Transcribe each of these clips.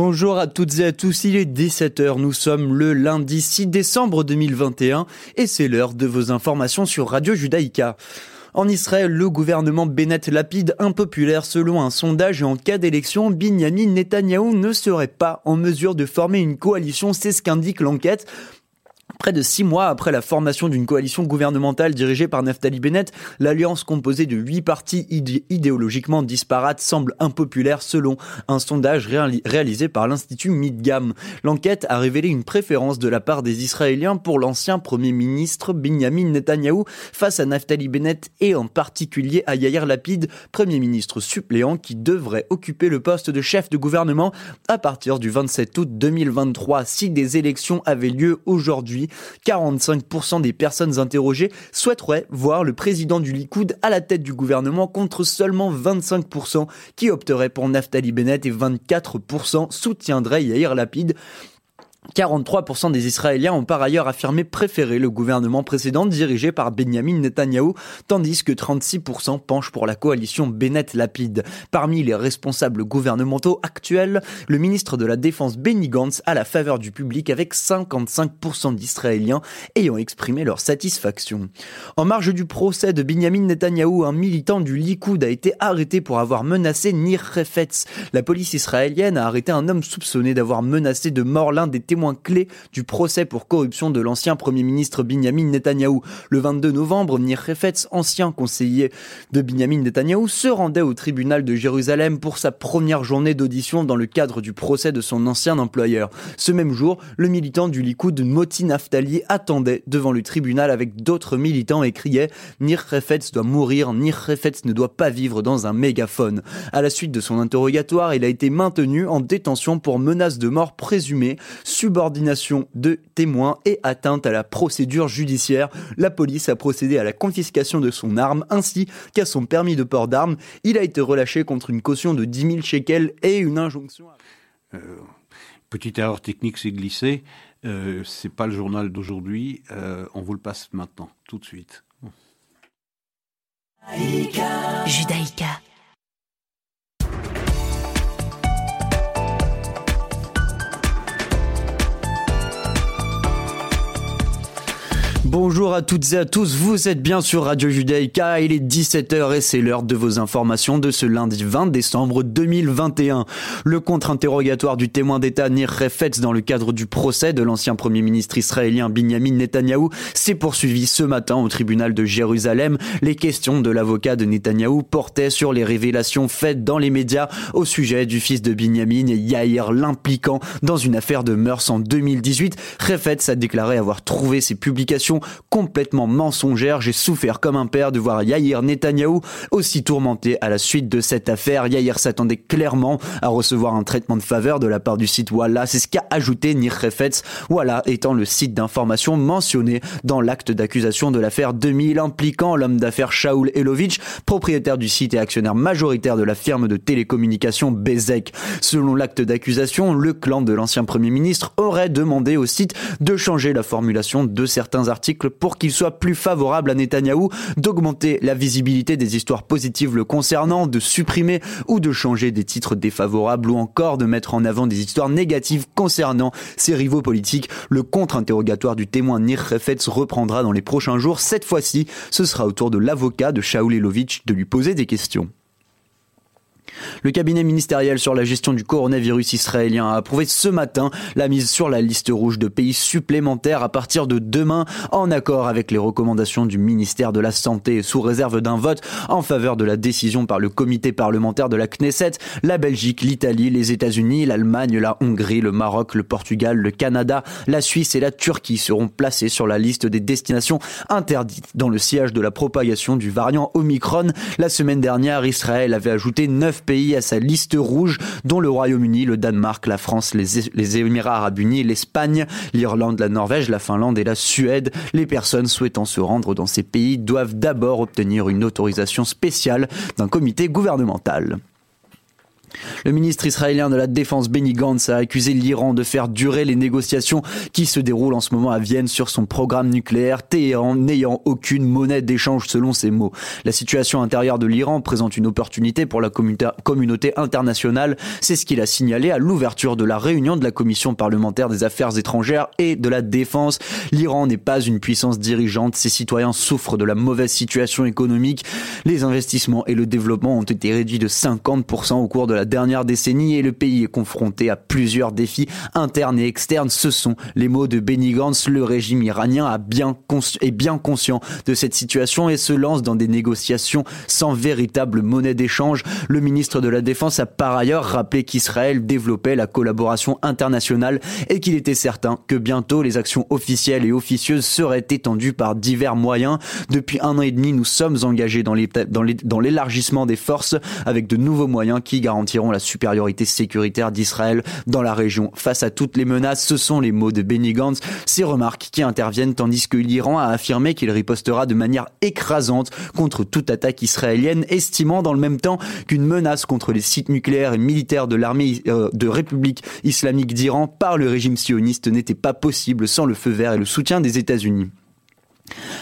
Bonjour à toutes et à tous, il est 17h, nous sommes le lundi 6 décembre 2021 et c'est l'heure de vos informations sur Radio Judaïka. En Israël, le gouvernement Bennett Lapide, impopulaire selon un sondage et en cas d'élection, Binyamin Netanyahou ne serait pas en mesure de former une coalition, c'est ce qu'indique l'enquête. Près de six mois après la formation d'une coalition gouvernementale dirigée par Naftali Bennett, l'alliance composée de huit partis idéologiquement disparates semble impopulaire selon un sondage réalisé par l'Institut Midgam. L'enquête a révélé une préférence de la part des Israéliens pour l'ancien Premier ministre Benjamin Netanyahou face à Naftali Bennett et en particulier à Yair Lapid, Premier ministre suppléant qui devrait occuper le poste de chef de gouvernement à partir du 27 août 2023 si des élections avaient lieu aujourd'hui 45% des personnes interrogées souhaiteraient voir le président du Likoud à la tête du gouvernement contre seulement 25% qui opteraient pour Naftali Bennett et 24% soutiendraient Yair Lapid. 43% des Israéliens ont par ailleurs affirmé préférer le gouvernement précédent dirigé par Benjamin Netanyahou, tandis que 36% penchent pour la coalition Bennett-Lapide. Parmi les responsables gouvernementaux actuels, le ministre de la Défense Benny Gantz a la faveur du public avec 55% d'Israéliens ayant exprimé leur satisfaction. En marge du procès de Benjamin Netanyahou, un militant du Likoud a été arrêté pour avoir menacé Nir Refetz. La police israélienne a arrêté un homme soupçonné d'avoir menacé de mort l'un des témoins témoin clé du procès pour corruption de l'ancien Premier ministre Binyamin Netanyahou. Le 22 novembre, Nir Refetz, ancien conseiller de Binyamin Netanyahou, se rendait au tribunal de Jérusalem pour sa première journée d'audition dans le cadre du procès de son ancien employeur. Ce même jour, le militant du Likoud Moti Naftali attendait devant le tribunal avec d'autres militants et criait Nir Refetz doit mourir, Nir Refetz ne doit pas vivre dans un mégaphone. À la suite de son interrogatoire, il a été maintenu en détention pour menace de mort présumée, subordination de témoins et atteinte à la procédure judiciaire. La police a procédé à la confiscation de son arme ainsi qu'à son permis de port d'armes. Il a été relâché contre une caution de 10 000 shekels et une injonction. Euh, petite erreur technique s'est glissée. Euh, c'est pas le journal d'aujourd'hui. Euh, on vous le passe maintenant, tout de suite. Judaïka. Bonjour à toutes et à tous, vous êtes bien sur Radio Judaïka, il est 17h et c'est l'heure de vos informations de ce lundi 20 décembre 2021. Le contre-interrogatoire du témoin d'État Nir Refetz dans le cadre du procès de l'ancien premier ministre israélien Binyamin Netanyahou s'est poursuivi ce matin au tribunal de Jérusalem. Les questions de l'avocat de Netanyahou portaient sur les révélations faites dans les médias au sujet du fils de Binyamin Yair l'impliquant dans une affaire de mœurs en 2018. Refetz a déclaré avoir trouvé ses publications complètement mensongère. J'ai souffert comme un père de voir Yair Netanyahou aussi tourmenté à la suite de cette affaire. Yair s'attendait clairement à recevoir un traitement de faveur de la part du site Walla. C'est ce qu'a ajouté Nir Refetz. Walla étant le site d'information mentionné dans l'acte d'accusation de l'affaire 2000 impliquant l'homme d'affaires Shaul Elovitch, propriétaire du site et actionnaire majoritaire de la firme de télécommunications Bezek. Selon l'acte d'accusation, le clan de l'ancien premier ministre aurait demandé au site de changer la formulation de certains articles pour qu'il soit plus favorable à Netanyahou, d'augmenter la visibilité des histoires positives le concernant, de supprimer ou de changer des titres défavorables ou encore de mettre en avant des histoires négatives concernant ses rivaux politiques. Le contre-interrogatoire du témoin Nir Refetz reprendra dans les prochains jours. Cette fois-ci, ce sera au tour de l'avocat de Shaul Elovitch de lui poser des questions. Le cabinet ministériel sur la gestion du coronavirus israélien a approuvé ce matin la mise sur la liste rouge de pays supplémentaires à partir de demain, en accord avec les recommandations du ministère de la Santé, sous réserve d'un vote en faveur de la décision par le comité parlementaire de la Knesset. La Belgique, l'Italie, les États-Unis, l'Allemagne, la Hongrie, le Maroc, le Portugal, le Canada, la Suisse et la Turquie seront placés sur la liste des destinations interdites dans le siège de la propagation du variant Omicron. La semaine dernière, Israël avait ajouté 9 pays à sa liste rouge, dont le Royaume-Uni, le Danemark, la France, les, Émirats arabes unis, l'Espagne, l'Irlande, la Norvège, la Finlande et la Suède. Les personnes souhaitant se rendre dans ces pays doivent d'abord obtenir une autorisation spéciale d'un comité gouvernemental. Le ministre israélien de la Défense Benny Gantz a accusé l'Iran de faire durer les négociations qui se déroulent en ce moment à Vienne sur son programme nucléaire, Téhéran n'ayant aucune monnaie d'échange selon ses mots. La situation intérieure de l'Iran présente une opportunité pour la communauté internationale, c'est ce qu'il a signalé à l'ouverture de la réunion de la commission parlementaire des affaires étrangères et de la défense. L'Iran n'est pas une puissance dirigeante, ses citoyens souffrent de la mauvaise situation économique, les investissements et le développement ont été réduits de 50% au cours de la dernière décennie et le pays est confronté à plusieurs défis internes et externes. Ce sont les mots de Benny Gantz. Le régime iranien a bien est bien conscient de cette situation et se lance dans des négociations sans véritable monnaie d'échange. Le ministre de la Défense a par ailleurs rappelé qu'Israël développait la collaboration internationale et qu'il était certain que bientôt les actions officielles et officieuses seraient étendues par divers moyens. Depuis un an et demi, nous sommes engagés dans l'élargissement des forces avec de nouveaux moyens qui garantissent la supériorité sécuritaire d'Israël dans la région. Face à toutes les menaces, ce sont les mots de Benny Gantz, ces remarques qui interviennent tandis que l'Iran a affirmé qu'il ripostera de manière écrasante contre toute attaque israélienne, estimant dans le même temps qu'une menace contre les sites nucléaires et militaires de l'armée euh, de République islamique d'Iran par le régime sioniste n'était pas possible sans le feu vert et le soutien des États-Unis.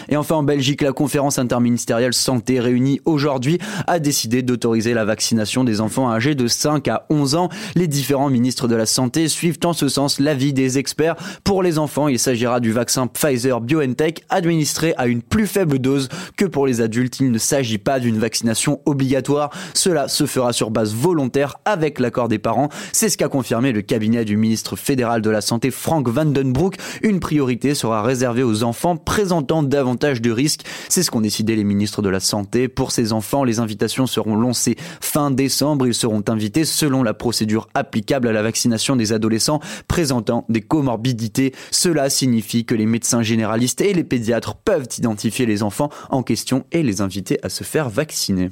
Et enfin en Belgique, la conférence interministérielle santé réunie aujourd'hui a décidé d'autoriser la vaccination des enfants âgés de 5 à 11 ans. Les différents ministres de la santé suivent en ce sens l'avis des experts. Pour les enfants, il s'agira du vaccin Pfizer BioNTech administré à une plus faible dose que pour les adultes. Il ne s'agit pas d'une vaccination obligatoire. Cela se fera sur base volontaire avec l'accord des parents. C'est ce qu'a confirmé le cabinet du ministre fédéral de la Santé Frank Vandenbroek. Une priorité sera réservée aux enfants présentant davantage de risques. C'est ce qu'ont décidé les ministres de la Santé. Pour ces enfants, les invitations seront lancées fin décembre. Ils seront invités selon la procédure applicable à la vaccination des adolescents présentant des comorbidités. Cela signifie que les médecins généralistes et les pédiatres peuvent identifier les enfants en question et les inviter à se faire vacciner.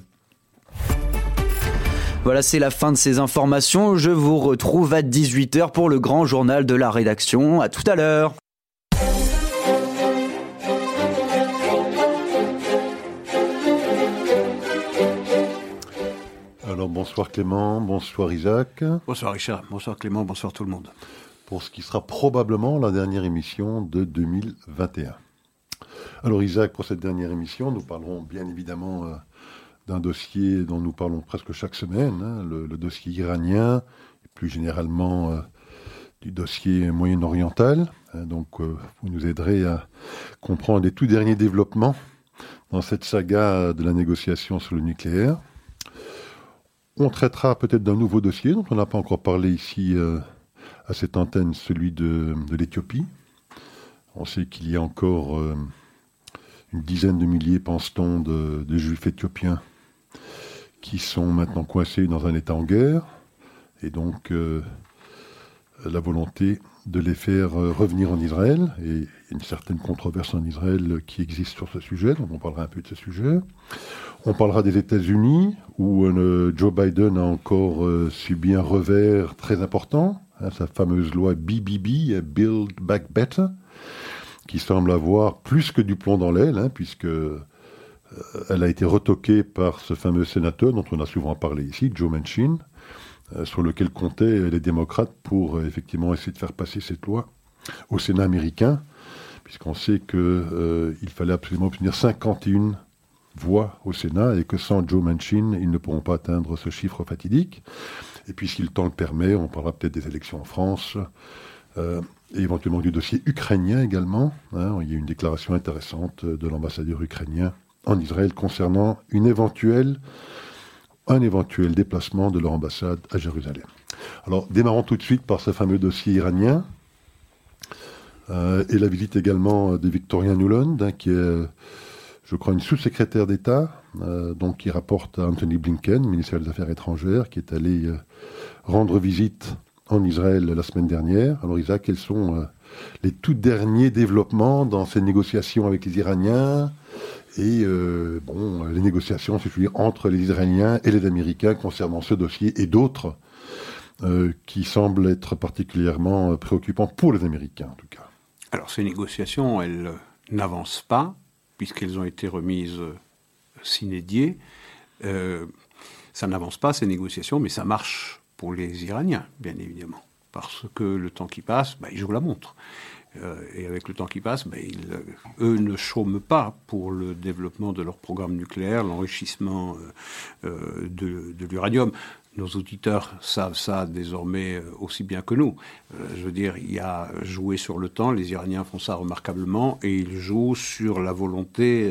Voilà, c'est la fin de ces informations. Je vous retrouve à 18h pour le grand journal de la rédaction. À tout à l'heure. Bonsoir Clément, bonsoir Isaac. Bonsoir Richard, bonsoir Clément, bonsoir tout le monde. Pour ce qui sera probablement la dernière émission de 2021. Alors Isaac, pour cette dernière émission, nous parlerons bien évidemment euh, d'un dossier dont nous parlons presque chaque semaine, hein, le, dossier iranien, et plus généralement euh, du dossier moyen-oriental. Hein, donc euh, vous nous aiderez à comprendre les tout derniers développements dans cette saga de la négociation sur le nucléaire. On traitera peut-être d'un nouveau dossier dont on n'a pas encore parlé ici euh, à cette antenne, celui de, l'Éthiopie. On sait qu'il y a encore euh, une dizaine de milliers, pense-t-on, de, juifs éthiopiens qui sont maintenant coincés dans un État en guerre. Et donc, euh, la volonté de les faire revenir en Israël. Une certaine controverse en Israël qui existe sur ce sujet, donc on parlera un peu de ce sujet. On parlera des États-Unis, où euh, Joe Biden a encore euh, subi un revers très important, hein, sa fameuse loi BBB, Build Back Better, qui semble avoir plus que du plomb dans l'aile, hein, puisque euh, elle a été retoquée par ce fameux sénateur dont on a souvent parlé ici, Joe Manchin, sur lequel comptaient les démocrates pour effectivement essayer de faire passer cette loi au Sénat américain, puisqu'on sait qu'il fallait absolument obtenir 51 voix au Sénat et que sans Joe Manchin, ils ne pourront pas atteindre ce chiffre fatidique. Et puis, si le temps le permet, on parlera peut-être des élections en France, euh, et éventuellement du dossier ukrainien également. Hein. Il y a une déclaration intéressante de l'ambassadeur ukrainien en Israël concernant un éventuel déplacement de leur ambassade à Jérusalem. Alors, démarrons tout de suite par ce fameux dossier iranien. Euh, et la visite également de Victoria Nuland, hein, qui est je crois, une sous-secrétaire d'État, euh, donc qui rapporte à Anthony Blinken, ministère des Affaires étrangères, qui est allé euh, rendre visite en Israël la semaine dernière. Alors Isaac, quels sont euh, les tout derniers développements dans ces négociations avec les Iraniens? Et bon, les négociations, si je dire, entre les Israéliens et les Américains concernant ce dossier et d'autres qui semblent être particulièrement préoccupants pour les Américains, en tout cas. Alors ces négociations, elles n'avancent pas puisqu'elles ont été remises euh, s'inédier. Euh, Ça n'avance pas ces négociations, mais ça marche pour les Iraniens, bien évidemment, parce que le temps qui passe, bah, ils jouent la montre. Euh, et avec le temps qui passe, ben, eux ne chôment pas pour le développement de leur programme nucléaire, l'enrichissement euh, euh, de l'uranium. Nos auditeurs savent ça désormais aussi bien que nous. je veux dire, il y a joué sur le temps, les Iraniens font ça remarquablement, et ils jouent sur la volonté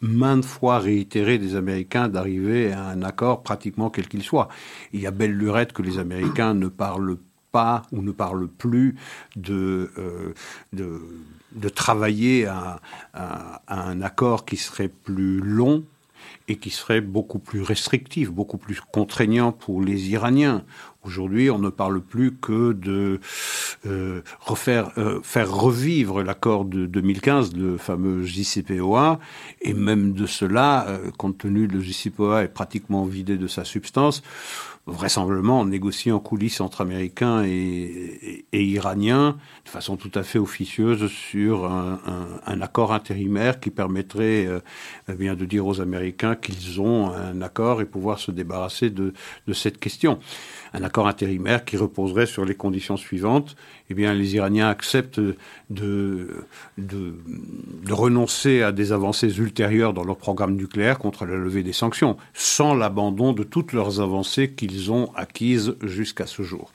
maintes fois réitérée des Américains d'arriver à un accord pratiquement quel qu'il soit. Il y a belle lurette que les Américains ne parlent pas ou ne parle plus de, euh, de, travailler à, un accord qui serait plus long et qui serait beaucoup plus restrictif, beaucoup plus contraignant pour les Iraniens. Aujourd'hui, on ne parle plus que de euh, refaire, euh, faire revivre l'accord de 2015, le fameux JCPOA, et même de cela, compte tenu le JCPOA est pratiquement vidé de sa substance, vraisemblablement négocié en coulisses entre Américains et, Iraniens de façon tout à fait officieuse sur un, accord intérimaire qui permettrait euh, eh bien de dire aux Américains qu'ils ont un accord et pouvoir se débarrasser de cette question. Un accord intérimaire qui reposerait sur les conditions suivantes. Eh bien, les Iraniens acceptent de, de, renoncer à des avancées ultérieures dans leur programme nucléaire contre la levée des sanctions, sans l'abandon de toutes leurs avancées qu'ils ont acquises jusqu'à ce jour.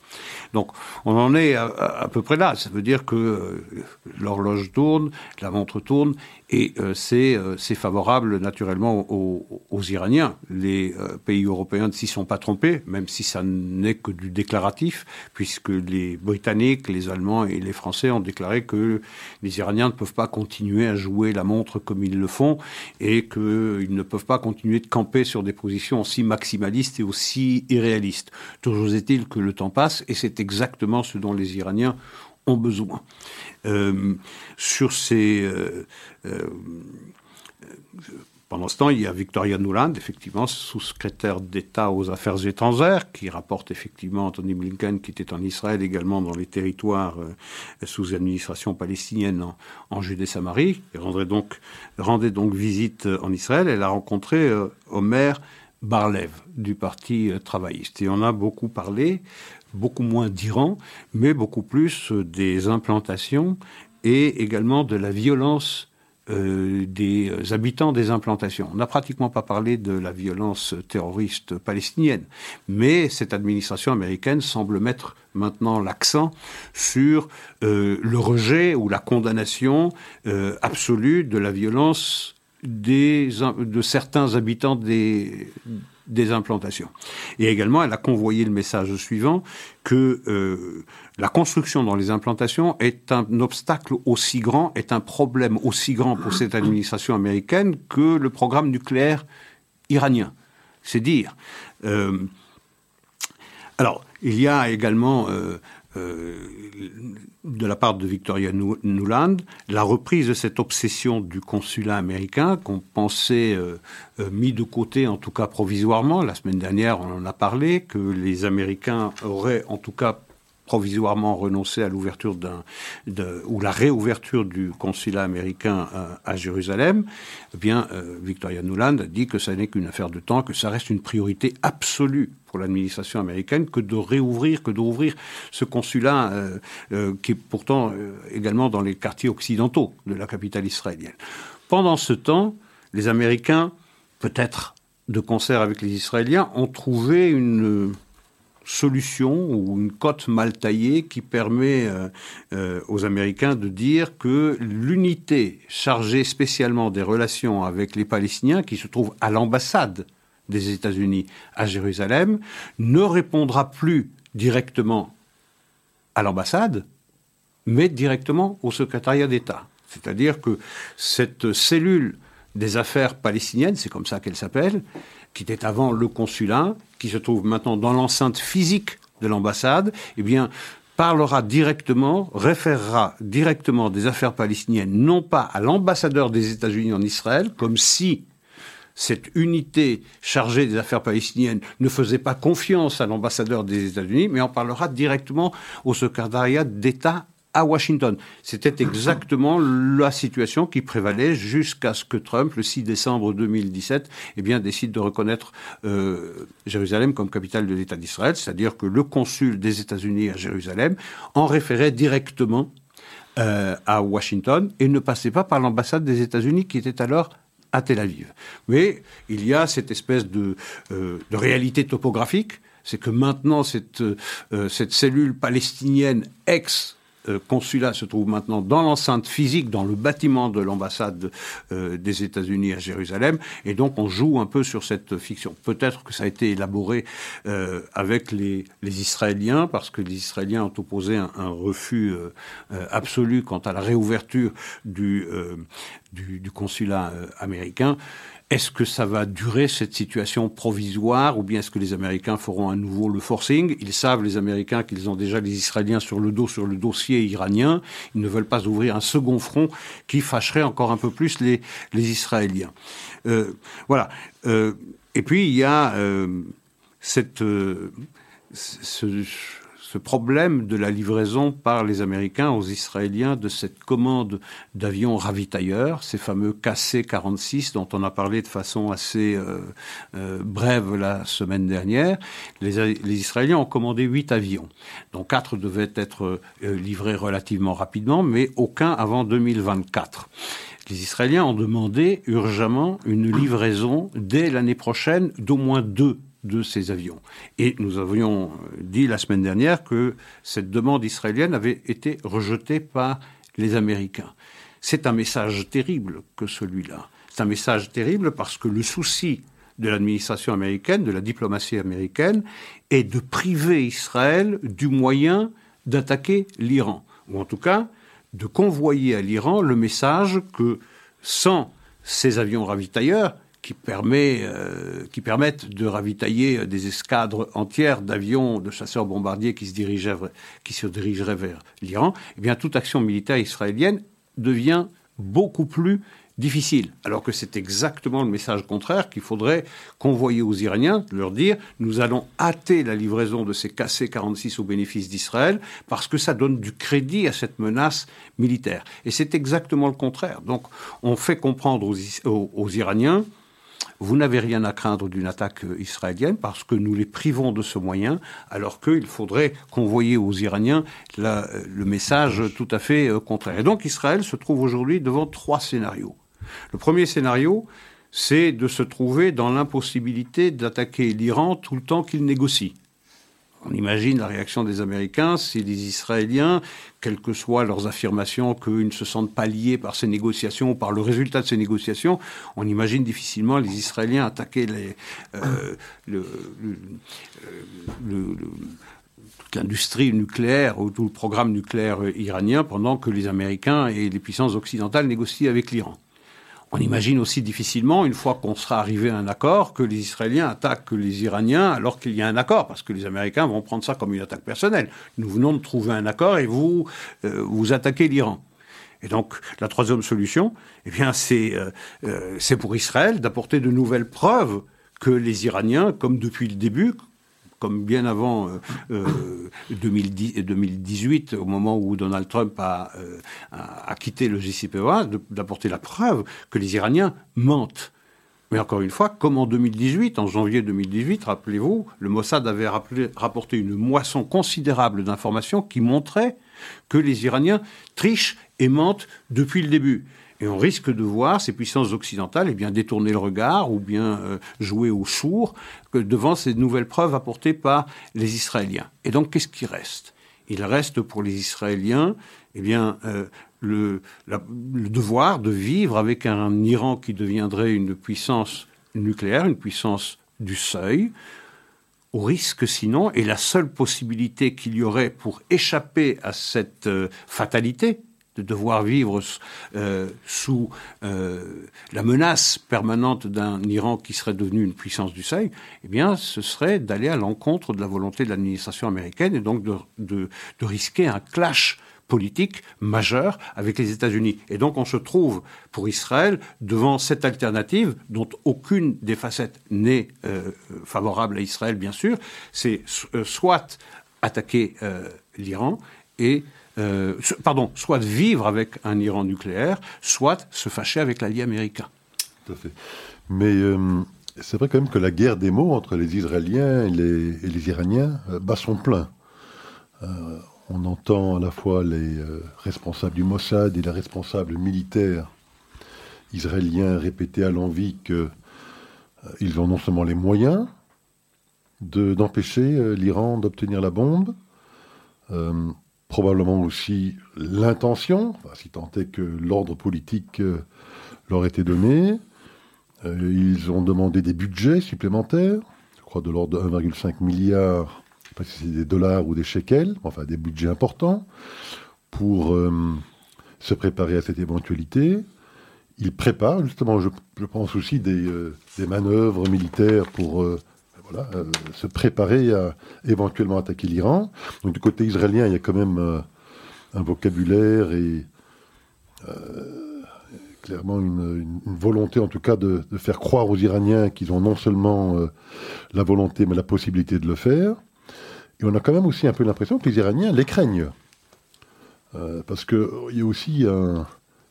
Donc, on en est à, peu près là. Ça veut dire que euh, l'horloge tourne, la montre tourne, et euh, euh, c'est favorable naturellement aux, Iraniens. Les pays européens ne s'y sont pas trompés, même si ça n'est que du déclaratif, puisque les Britanniques, les Allemands et les Français ont déclaré que les Iraniens ne peuvent pas continuer à jouer la montre comme ils le font, et qu'ils ne peuvent pas continuer de camper sur des positions aussi maximalistes et aussi irréalistes. Toujours est-il que le temps passe, et c'est exactement ce dont les Iraniens ont besoin. Euh, sur ces. Euh, euh, pendant ce temps, il y a Victoria Nuland, effectivement, sous-secrétaire d'État aux Affaires étrangères, qui rapporte effectivement Anthony Blinken, qui était en Israël également dans les territoires sous administration palestinienne en, Judée-Samarie, et donc, rendait donc visite en Israël. Elle a rencontré Omer Barlev du Parti travailliste. Et on a beaucoup parlé beaucoup moins d'Iran, mais beaucoup plus euh, des implantations et également de la violence euh, des habitants des implantations. On n'a pratiquement pas parlé de la violence terroriste palestinienne, mais cette administration américaine semble mettre maintenant l'accent sur euh, le rejet ou la condamnation absolue de la violence des, de certains habitants des, des implantations. Et également, elle a convoyé le message suivant que euh, la construction dans les implantations est un obstacle aussi grand, est un problème aussi grand pour cette administration américaine que le programme nucléaire iranien. C'est dire. Euh, alors, il y a également euh, de la part de Victoria Nuland, la reprise de cette obsession du consulat américain qu'on pensait euh, euh, mis de côté, en tout cas provisoirement. La semaine dernière, on en a parlé, que les Américains auraient en tout cas provisoirement renoncé à l'ouverture d'un ou la réouverture du consulat américain à, Jérusalem, eh bien euh, Victoria Nuland a dit que ça n'est qu'une affaire de temps, que ça reste une priorité absolue pour l'administration américaine que de réouvrir, que d'ouvrir ce consulat euh, euh, qui est pourtant également dans les quartiers occidentaux de la capitale israélienne. Pendant ce temps, les Américains, peut-être de concert avec les Israéliens, ont trouvé une solution ou une cote mal taillée qui permet euh, euh, aux Américains de dire que l'unité chargée spécialement des relations avec les Palestiniens, qui se trouve à l'ambassade des États-Unis à Jérusalem, ne répondra plus directement à l'ambassade, mais directement au secrétariat d'État. C'est-à-dire que cette cellule des affaires palestiniennes, c'est comme ça qu'elle s'appelle, qui était avant le consulat, qui se trouve maintenant dans l'enceinte physique de l'ambassade, eh bien, parlera directement, référera directement des affaires palestiniennes, non pas à l'ambassadeur des États-Unis en Israël, comme si cette unité chargée des affaires palestiniennes ne faisait pas confiance à l'ambassadeur des États-Unis, mais en parlera directement au secrétariat d'État à Washington. C'était exactement la situation qui prévalait jusqu'à ce que Trump, le 6 décembre 2017, eh bien, décide de reconnaître euh, Jérusalem comme capitale de l'État d'Israël, c'est-à-dire que le consul des États-Unis à Jérusalem en référait directement euh, à Washington et ne passait pas par l'ambassade des États-Unis qui était alors à Tel Aviv. Mais il y a cette espèce de, euh, réalité topographique, c'est que maintenant cette, cette cellule palestinienne ex consulat se trouve maintenant dans l'enceinte physique, dans le bâtiment de l'ambassade euh, des États-Unis à Jérusalem, et donc on joue un peu sur cette fiction. Peut-être que ça a été élaboré euh, avec les, Israéliens, parce que les Israéliens ont opposé un, refus absolu quant à la réouverture du consulat américain. Est-ce que ça va durer cette situation provisoire ou bien est-ce que les Américains feront à nouveau le forcing? Ils savent, les Américains, qu'ils ont déjà les Israéliens sur le dos, sur le dossier iranien. Ils ne veulent pas ouvrir un second front qui fâcherait encore un peu plus les, Israéliens. Euh, voilà. Euh, et puis, il y a euh, cette... Ce, ce problème de la livraison par les Américains aux Israéliens de cette commande d'avions ravitailleurs, ces fameux KC-46 dont on a parlé de façon assez euh, euh, brève la semaine dernière. Les, Israéliens ont commandé huit avions, dont quatre devaient être euh, livrés relativement rapidement, mais aucun avant 2024 les Israéliens ont demandé urgemment une livraison dès l'année prochaine d'au moins deux de ces avions. Et nous avions dit la semaine dernière que cette demande israélienne avait été rejetée par les Américains. C'est un message terrible que celui-là. C'est un message terrible parce que le souci de l'administration américaine, de la diplomatie américaine, est de priver Israël du moyen d'attaquer l'Iran, ou en tout cas de convoyer à l'Iran le message que sans ces avions ravitailleurs, qui, permet, euh, qui permettent de ravitailler des escadres entières d'avions de chasseurs bombardiers qui se, dirigeaient, qui se dirigeraient vers l'Iran, eh bien toute action militaire israélienne devient beaucoup plus difficile. Alors que c'est exactement le message contraire qu'il faudrait convoyer aux Iraniens, leur dire nous allons hâter la livraison de ces KC-46 au bénéfice d'Israël parce que ça donne du crédit à cette menace militaire. Et c'est exactement le contraire. Donc on fait comprendre aux, aux Iraniens vous n'avez rien à craindre d'une attaque israélienne parce que nous les privons de ce moyen, alors qu'il faudrait convoyer aux Iraniens la, le message tout à fait euh, contraire. Et donc Israël se trouve aujourd'hui devant trois scénarios. Le premier scénario, c'est de se trouver dans l'impossibilité d'attaquer l'Iran tout le temps qu'il négocie. On imagine la réaction des Américains si les Israéliens, quelles que soient leurs affirmations qu'ils ne se sentent pas liés par ces négociations ou par le résultat de ces négociations, on imagine difficilement les Israéliens attaquer euh, toute l'industrie nucléaire ou tout le programme nucléaire iranien pendant que les Américains et les puissances occidentales négocient avec l'Iran. On imagine aussi difficilement, une fois qu'on sera arrivé à un accord, que les Israéliens attaquent les Iraniens alors qu'il y a un accord, parce que les Américains vont prendre ça comme une attaque personnelle. Nous venons de trouver un accord et vous, euh, vous attaquez l'Iran. Et donc, la troisième solution, eh bien, c'est euh, euh, pour Israël d'apporter de nouvelles preuves que les Iraniens, comme depuis le début, comme bien avant euh, 2010, euh, 2018, au moment où Donald Trump a, euh, quitté le JCPOA, d'apporter la preuve que les Iraniens mentent. Mais encore une fois, comme en 2018, en janvier 2018, rappelez-vous, le Mossad avait rapporté une moisson considérable d'informations qui montraient que les Iraniens trichent et mentent depuis le début. Et on risque de voir ces puissances occidentales eh bien, détourner le regard ou bien euh, jouer au sourd devant ces nouvelles preuves apportées par les Israéliens. Et donc, qu'est-ce qui reste? Il reste pour les Israéliens eh bien, euh, le, le, devoir de vivre avec un Iran qui deviendrait une puissance nucléaire, une puissance du seuil, au risque sinon, et la seule possibilité qu'il y aurait pour échapper à cette euh, fatalité, de devoir vivre euh, sous euh, la menace permanente d'un Iran qui serait devenu une puissance du seuil, eh bien, ce serait d'aller à l'encontre de la volonté de l'administration américaine et donc de, risquer un clash politique majeur avec les États-Unis. Et donc, on se trouve pour Israël devant cette alternative dont aucune des facettes n'est euh, favorable à Israël, bien sûr. C'est euh, soit attaquer euh, l'Iran et pardon, soit vivre avec un Iran nucléaire, soit se fâcher avec l'allié américain. Tout à fait. Mais c'est vrai quand même que la guerre des mots entre les Israéliens et les, Iraniens euh, bat son plein. On entend à la fois les responsables du Mossad et les responsables militaires israéliens répéter à l'envie qu'ils ont non seulement les moyens d'empêcher l'Iran d'obtenir la bombe, probablement aussi l'intention, si tant est que l'ordre politique euh, leur était donné. Euh, ils ont demandé des budgets supplémentaires, je crois de l'ordre de 1,5 milliard, si c'est des dollars ou des shekels, enfin des budgets importants, pour euh, se préparer à cette éventualité. Ils préparent justement, je, pense aussi, des, des, manœuvres militaires pour euh, se préparer à éventuellement attaquer l'Iran. Donc du côté israélien, il y a quand même euh, un vocabulaire et euh, clairement une, volonté en tout cas de, faire croire aux Iraniens qu'ils ont non seulement la volonté mais la possibilité de le faire. Et on a quand même aussi un peu l'impression que les Iraniens les craignent. parce qu'il y a aussi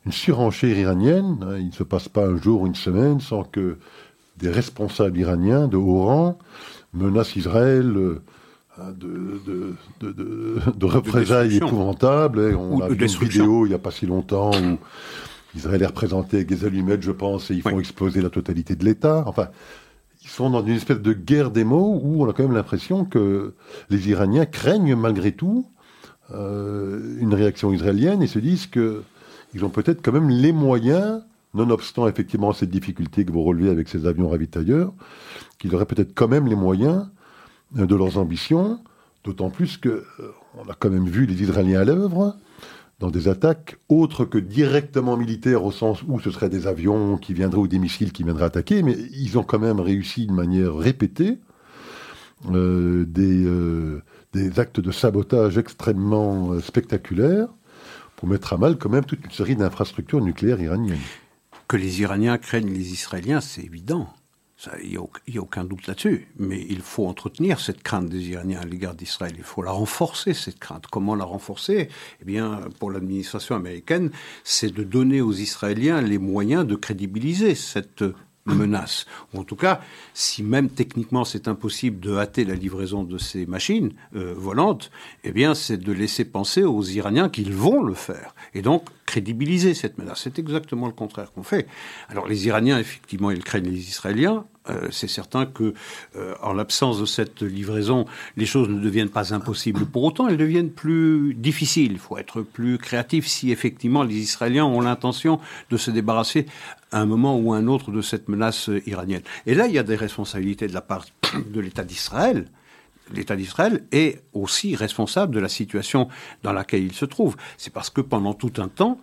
une surenchère iranienne. Hein. il ne se passe pas un jour ou une semaine sans que des responsables iraniens de haut rang menacent Israël euh, de, de, représailles épouvantables. On a vu une vidéo il n'y a pas si longtemps où Israël est représenté avec des allumettes, je pense, et ils font exploser la totalité de l'État. Enfin, ils sont dans une espèce de guerre des mots où on a quand même l'impression que les Iraniens craignent malgré tout euh, une réaction israélienne et se disent qu'ils ont peut-être quand même les moyens nonobstant effectivement cette difficulté que vous relevez avec ces avions ravitailleurs, qu'ils auraient peut-être quand même les moyens de leurs ambitions, d'autant plus que euh, on a quand même vu les Israéliens à l'œuvre dans des attaques autres que directement militaires au sens où ce seraient des avions qui viendraient ou des missiles qui viendraient attaquer, mais ils ont quand même réussi de manière répétée euh, des, des actes de sabotage extrêmement spectaculaires pour mettre à mal quand même toute une série d'infrastructures nucléaires iraniennes. Que les Iraniens craignent les Israéliens, c'est évident. Il n'y a, aucun doute là-dessus. Mais il faut entretenir cette crainte des Iraniens à l'égard d'Israël. Il faut la renforcer, cette crainte. Comment la renforcer? Eh bien, pour l'administration américaine, c'est de donner aux Israéliens les moyens de crédibiliser cette menace. Ou en tout cas, si même techniquement c'est impossible de hâter la livraison de ces machines euh, volantes, eh bien c'est de laisser penser aux Iraniens qu'ils vont le faire. Et donc crédibiliser cette menace. C'est exactement le contraire qu'on fait. Alors les Iraniens, effectivement, ils craignent les Israéliens. Euh, c'est certain que, euh, en l'absence de cette livraison, les choses ne deviennent pas impossibles. Pour autant, elles deviennent plus difficiles. Il faut être plus créatif si effectivement les Israéliens ont l'intention de se débarrasser à un moment ou à un autre de cette menace iranienne. Et là, il y a des responsabilités de la part de l'État d'Israël l'État d'Israël est aussi responsable de la situation dans laquelle il se trouve. C'est parce que pendant tout un temps,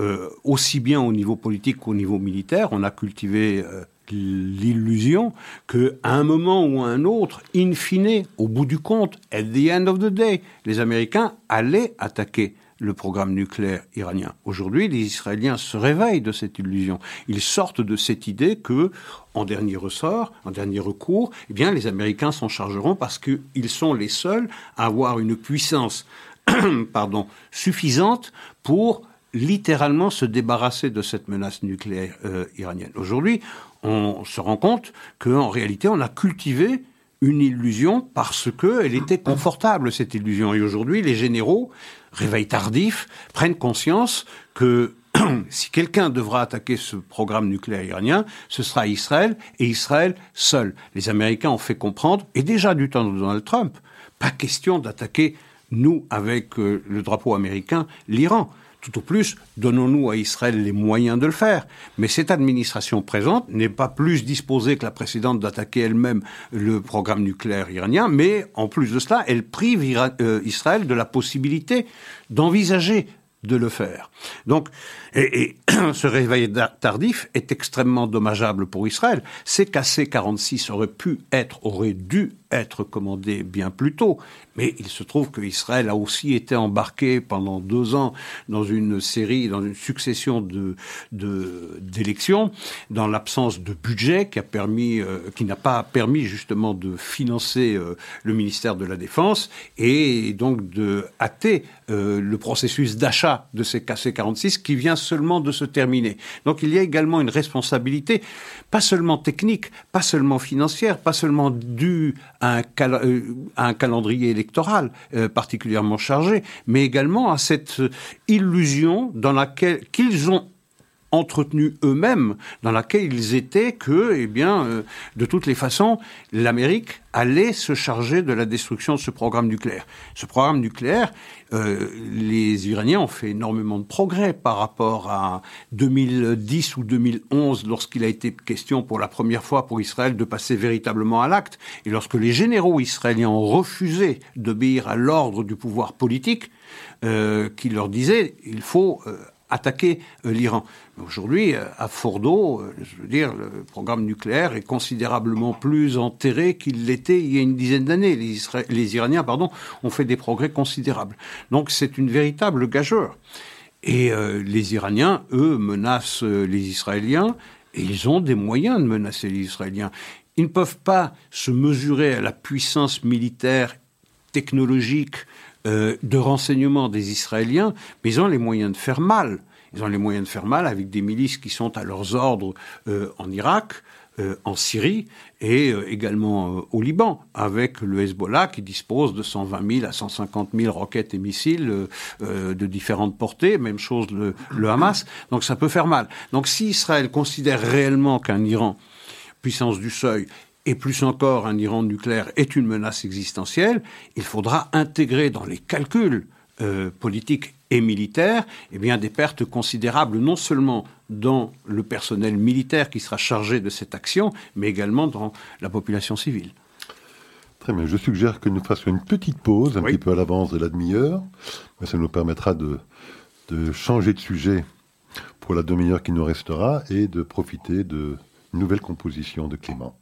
euh, aussi bien au niveau politique qu'au niveau militaire, on a cultivé l'illusion qu'à un moment ou à un autre, in fine, au bout du compte, at the end of the day, les Américains allaient attaquer le programme nucléaire iranien. Aujourd'hui, les Israéliens se réveillent de cette illusion. Ils sortent de cette idée que, en dernier ressort, en dernier recours, eh bien, les Américains s'en chargeront parce qu'ils sont les seuls à avoir une puissance, pardon, suffisante pour littéralement se débarrasser de cette menace nucléaire euh, iranienne. Aujourd'hui, on se rend compte qu'en réalité, on a cultivé une illusion parce qu'elle était confortable, cette illusion. Et aujourd'hui, les généraux, réveil tardif, prennent conscience que si quelqu'un devra attaquer ce programme nucléaire iranien, ce sera Israël et Israël seul. Les Américains ont fait comprendre, et déjà du temps de Donald Trump, pas question d'attaquer, nous, avec euh, le drapeau américain, l'Iran. Tout au plus, donnons-nous à Israël les moyens de le faire. Mais cette administration présente n'est pas plus disposée que la précédente d'attaquer elle-même le programme nucléaire iranien, mais en plus de cela, elle prive euh, Israël de la possibilité d'envisager de le faire. Donc, et, ce réveil tardif est extrêmement dommageable pour Israël. Ces KC-46 auraient pu être, auraient dû être commandés bien plus tôt. Mais il se trouve qu'Israël a aussi été embarqué pendant deux ans dans une série, dans une succession de d'élections, dans l'absence de budget qui a permis, euh, qui n'a pas permis justement de financer euh, le ministère de la Défense et donc de hâter euh, le processus d'achat de ces KC-46 qui vient seulement de se terminer. Donc il y a également une responsabilité, pas seulement technique, pas seulement financière, pas seulement due à un, euh, calendrier électoral euh, particulièrement chargé, mais également à cette illusion dans laquelle qu'ils ont entretenus eux-mêmes, dans laquelle ils étaient que, eh bien, euh, de toutes les façons, l'Amérique allait se charger de la destruction de ce programme nucléaire. Ce programme nucléaire, euh, les Iraniens ont fait énormément de progrès par rapport à 2010 ou 2011, lorsqu'il a été question pour la première fois pour Israël de passer véritablement à l'acte, et lorsque les généraux israéliens ont refusé d'obéir à l'ordre du pouvoir politique, euh, qui leur disait il faut attaquer euh, l'Iran. Aujourd'hui, euh, à Fordo, euh, je veux dire, le programme nucléaire est considérablement plus enterré qu'il l'était il y a une dizaine d'années. Les, Iraniens, pardon, ont fait des progrès considérables. Donc c'est une véritable gageure. Et les Iraniens, eux, menacent les Israéliens, et ils ont des moyens de menacer les Israéliens. Ils ne peuvent pas se mesurer à la puissance militaire, technologique, euh, de renseignement des Israéliens, mais ils ont les moyens de faire mal. Ils ont les moyens de faire mal avec des milices qui sont à leurs ordres euh, en Irak, euh, en Syrie et également au Liban, avec le Hezbollah qui dispose de 120 000 à 150 000 roquettes et missiles de différentes portées, même chose le, le, Hamas. Donc ça peut faire mal. Donc si Israël considère réellement qu'un Iran, puissance du seuil, et plus encore un Iran nucléaire est une menace existentielle, il faudra intégrer dans les calculs euh, politiques et militaires eh bien, des pertes considérables, non seulement dans le personnel militaire qui sera chargé de cette action, mais également dans la population civile. Très bien, je suggère que nous fassions une petite pause, un petit peu à l'avance de la demi-heure, ça nous permettra de, de changer de sujet pour la demi-heure qui nous restera et de profiter de nouvelles compositions de Clément.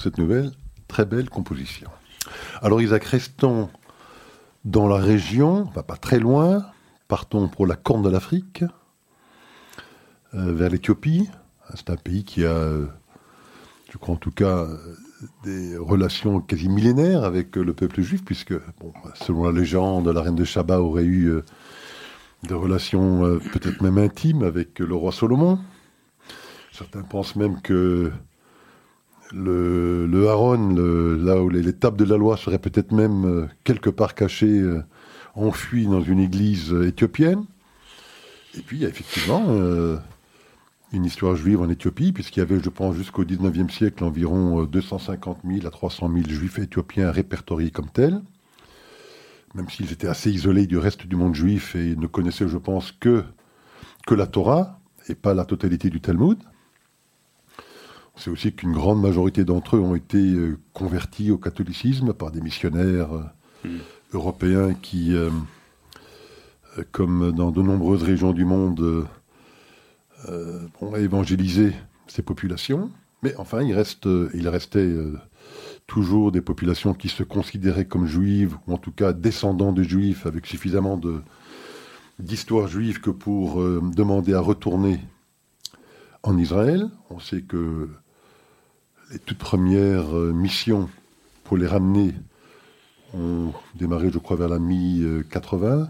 Cette nouvelle très belle composition. Alors Isaac, restons dans la région, pas très loin, partons pour la Corne de l'Afrique, euh, vers l'Éthiopie. C'est un pays qui a, je crois en tout cas, des relations quasi millénaires avec le peuple juif, puisque, selon la légende, la reine de Shaba aurait eu euh, des relations euh, peut-être même intimes avec le roi Salomon. Certains pensent même que le, le Haron, là où les, tables de la loi seraient peut-être même euh, quelque part cachées, euh, dans une église euh, éthiopienne. Et puis il y a effectivement une histoire juive en Éthiopie, puisqu'il y avait, je pense, jusqu'au 19e siècle environ 250 000 à 300 000 juifs éthiopiens répertoriés comme tels, même s'ils étaient assez isolés du reste du monde juif et ne connaissaient, je pense, que la Torah et pas la totalité du Talmud. C'est aussi qu'une grande majorité d'entre eux ont été euh, convertis au catholicisme par des missionnaires euh, hmm. européens qui, euh, comme dans de nombreuses régions du monde, ont évangélisé ces populations. Mais enfin, il, reste, il restait toujours des populations qui se considéraient comme juives, ou en tout cas descendants de juifs, avec suffisamment d'histoire juive que pour demander à retourner en Israël. On sait que les toutes premières euh, missions pour les ramener ont démarré, je crois, vers la mi-80.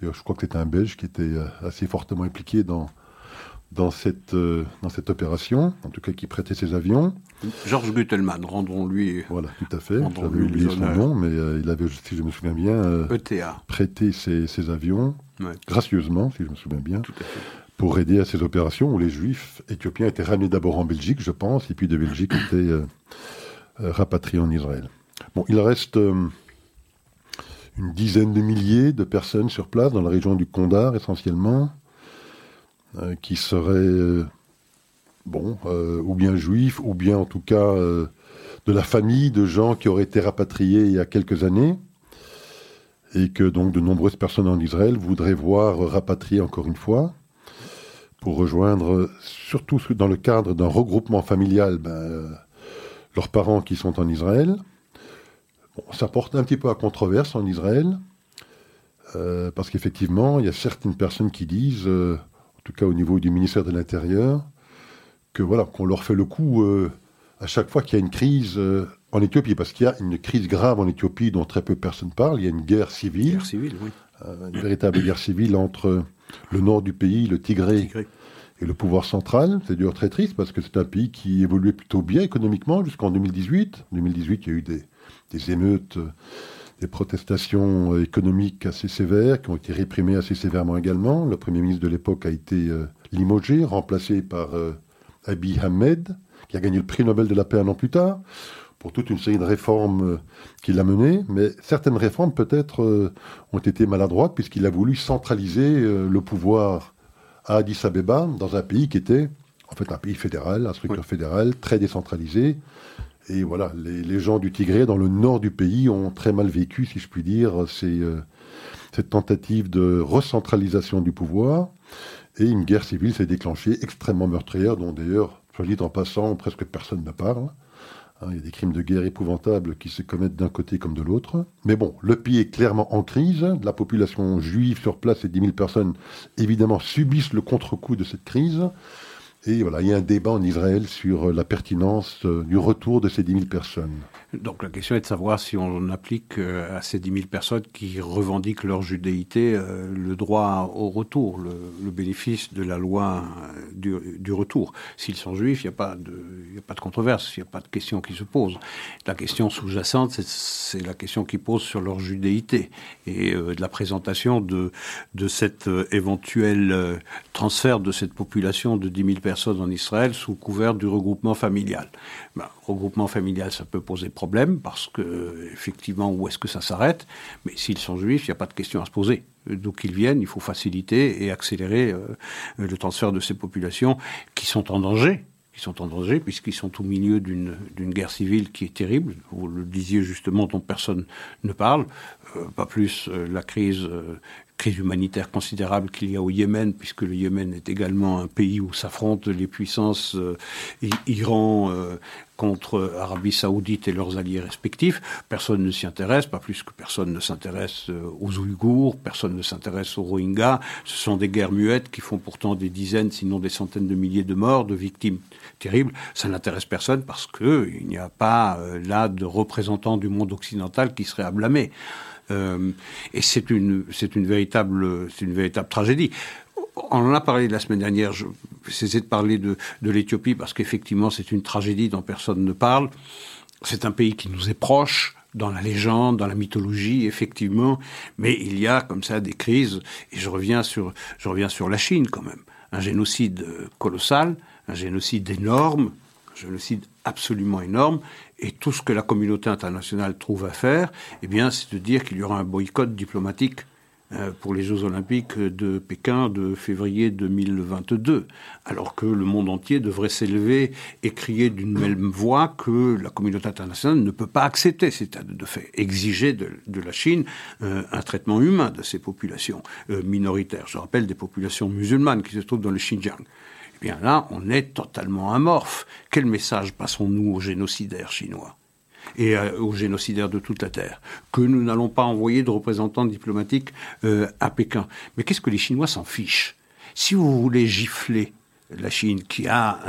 D'ailleurs, je crois que c'était un Belge qui était euh, assez fortement impliqué dans, dans, cette, euh, dans cette opération, en tout cas qui prêtait ses avions. Georges Guttelmann, rendons-lui. Voilà, tout à fait. J'avais oublié son nom, mais il avait, si je me souviens bien, ETA. prêté ses, avions, gracieusement, si je me souviens bien. Tout à fait pour aider à ces opérations où les juifs éthiopiens étaient ramenés d'abord en Belgique, je pense, et puis de Belgique étaient euh, rapatriés en Israël. Bon, il reste euh, une dizaine de milliers de personnes sur place, dans la région du Kondar essentiellement, euh, qui seraient, bon, ou bien juifs, ou bien en tout cas de la famille de gens qui auraient été rapatriés il y a quelques années, et que donc de nombreuses personnes en Israël voudraient voir rapatrier encore une fois, pour rejoindre, surtout dans le cadre d'un regroupement familial, ben, leurs parents qui sont en Israël. ça porte un petit peu à controverse en Israël, parce qu'effectivement, il y a certaines personnes qui disent en tout cas au niveau du ministère de l'Intérieur, que voilà, qu'on leur fait le coup euh, à chaque fois qu'il y a une crise euh, en Éthiopie, parce qu'il y a une crise grave en Éthiopie dont très peu de personnes parlent. Il y a une guerre civile, guerre civile oui. Euh, une véritable guerre civile entre le nord du pays, le Tigré, et le pouvoir central. C'est dur très triste parce que c'est un pays qui évoluait plutôt bien économiquement jusqu'en 2018. En 2018, il y a eu des, des émeutes des protestations économiques assez sévères, qui ont été réprimées assez sévèrement également. Le Premier ministre de l'époque a été euh, limogé, remplacé par euh, Abiy Ahmed, qui a gagné le prix Nobel de la paix un an plus tard, pour toute une série de réformes qu'il a menées. Mais certaines réformes, peut-être, ont été maladroites, puisqu'il a voulu centraliser le pouvoir à Addis Abeba, dans un pays qui était en fait un pays fédéral, un structure fédérale, très décentralisée, et voilà, les, gens du Tigré, dans le nord du pays, ont très mal vécu, si je puis dire, euh, cette tentative de recentralisation du pouvoir. Et une guerre civile s'est déclenchée, extrêmement meurtrière, dont d'ailleurs, soit dit en passant, presque personne ne parle. Hein, il y a des crimes de guerre épouvantables qui se commettent d'un côté comme de l'autre. Mais bon, le pays est clairement en crise. La population juive sur place, et 10 000 personnes, évidemment, subissent le contre-coup de cette crise. Et voilà, il y a un débat en Israël sur la pertinence euh, du retour de ces 10 000 personnes. Donc la question est de savoir si on applique euh, à ces 10 000 personnes qui revendiquent leur judéité euh, le droit au retour, le, bénéfice de la loi du, du retour. S'ils sont juifs, il n'y a, pas de, controverse, il n'y a pas de question qui se pose. La question sous-jacente, c'est la question qui pose sur leur judéité et de la présentation de, de cet éventuel transfert de cette population de 10 000 personnes en Israël sous couvert du regroupement familial. Ben, regroupement familial, ça peut poser problème parce que, effectivement, où est-ce que ça s'arrête? Mais s'ils sont juifs, il n'y a pas de question à se poser. D'où qu'ils viennent, il faut faciliter et accélérer euh, le transfert de ces populations qui sont en danger qui sont en danger, puisqu'ils sont au milieu d'une guerre civile qui est terrible. Vous le disiez justement, dont personne ne parle. Euh, pas plus euh, la crise crise humanitaire considérable qu'il y a au Yémen, puisque le Yémen est également un pays où s'affrontent les puissances euh, Iran euh, contre Arabie saoudite et leurs alliés respectifs. Personne ne s'y intéresse, pas plus que personne ne s'intéresse euh, aux Ouïghours, personne ne s'intéresse aux Rohingyas. Ce sont des guerres muettes qui font pourtant des dizaines, sinon des centaines de milliers de morts, de victimes terribles. Ça n'intéresse personne parce qu'il n'y a pas là de représentants du monde occidental qui seraient à blâmer. Euh, et c'est une, c'est une véritable, c'est une véritable tragédie. On en a parlé la semaine dernière. Je cessé de parler de, de l'Éthiopie parce qu'effectivement, c'est une tragédie dont personne ne parle. C'est un pays qui nous est proche dans la légende, dans la mythologie, effectivement, mais il y a comme ça des crises, et je reviens sur, je reviens sur la Chine quand même. Un génocide colossal, un génocide énorme, un génocide absolument énorme, et tout ce que la communauté internationale trouve à faire, eh bien, c'est de dire qu'il y aura un boycott diplomatique euh, pour les Jeux Olympiques de Pékin de février 2022, alors que le monde entier devrait s'élever et crier d'une même voix que la communauté internationale ne peut pas accepter cet état de fait, exiger de, la Chine euh, un traitement humain de ces populations euh, minoritaires. Je rappelle des populations musulmanes qui se trouvent dans le Xinjiang. Eh bien là, on est totalement amorphe. Quel message passons-nous aux génocidaires chinois et euh, aux génocidaires de toute la Terre, que nous n'allons pas envoyer de représentants diplomatiques euh, à Pékin? Mais qu'est-ce que les Chinois s'en fichent? Si vous voulez gifler la Chine, qui a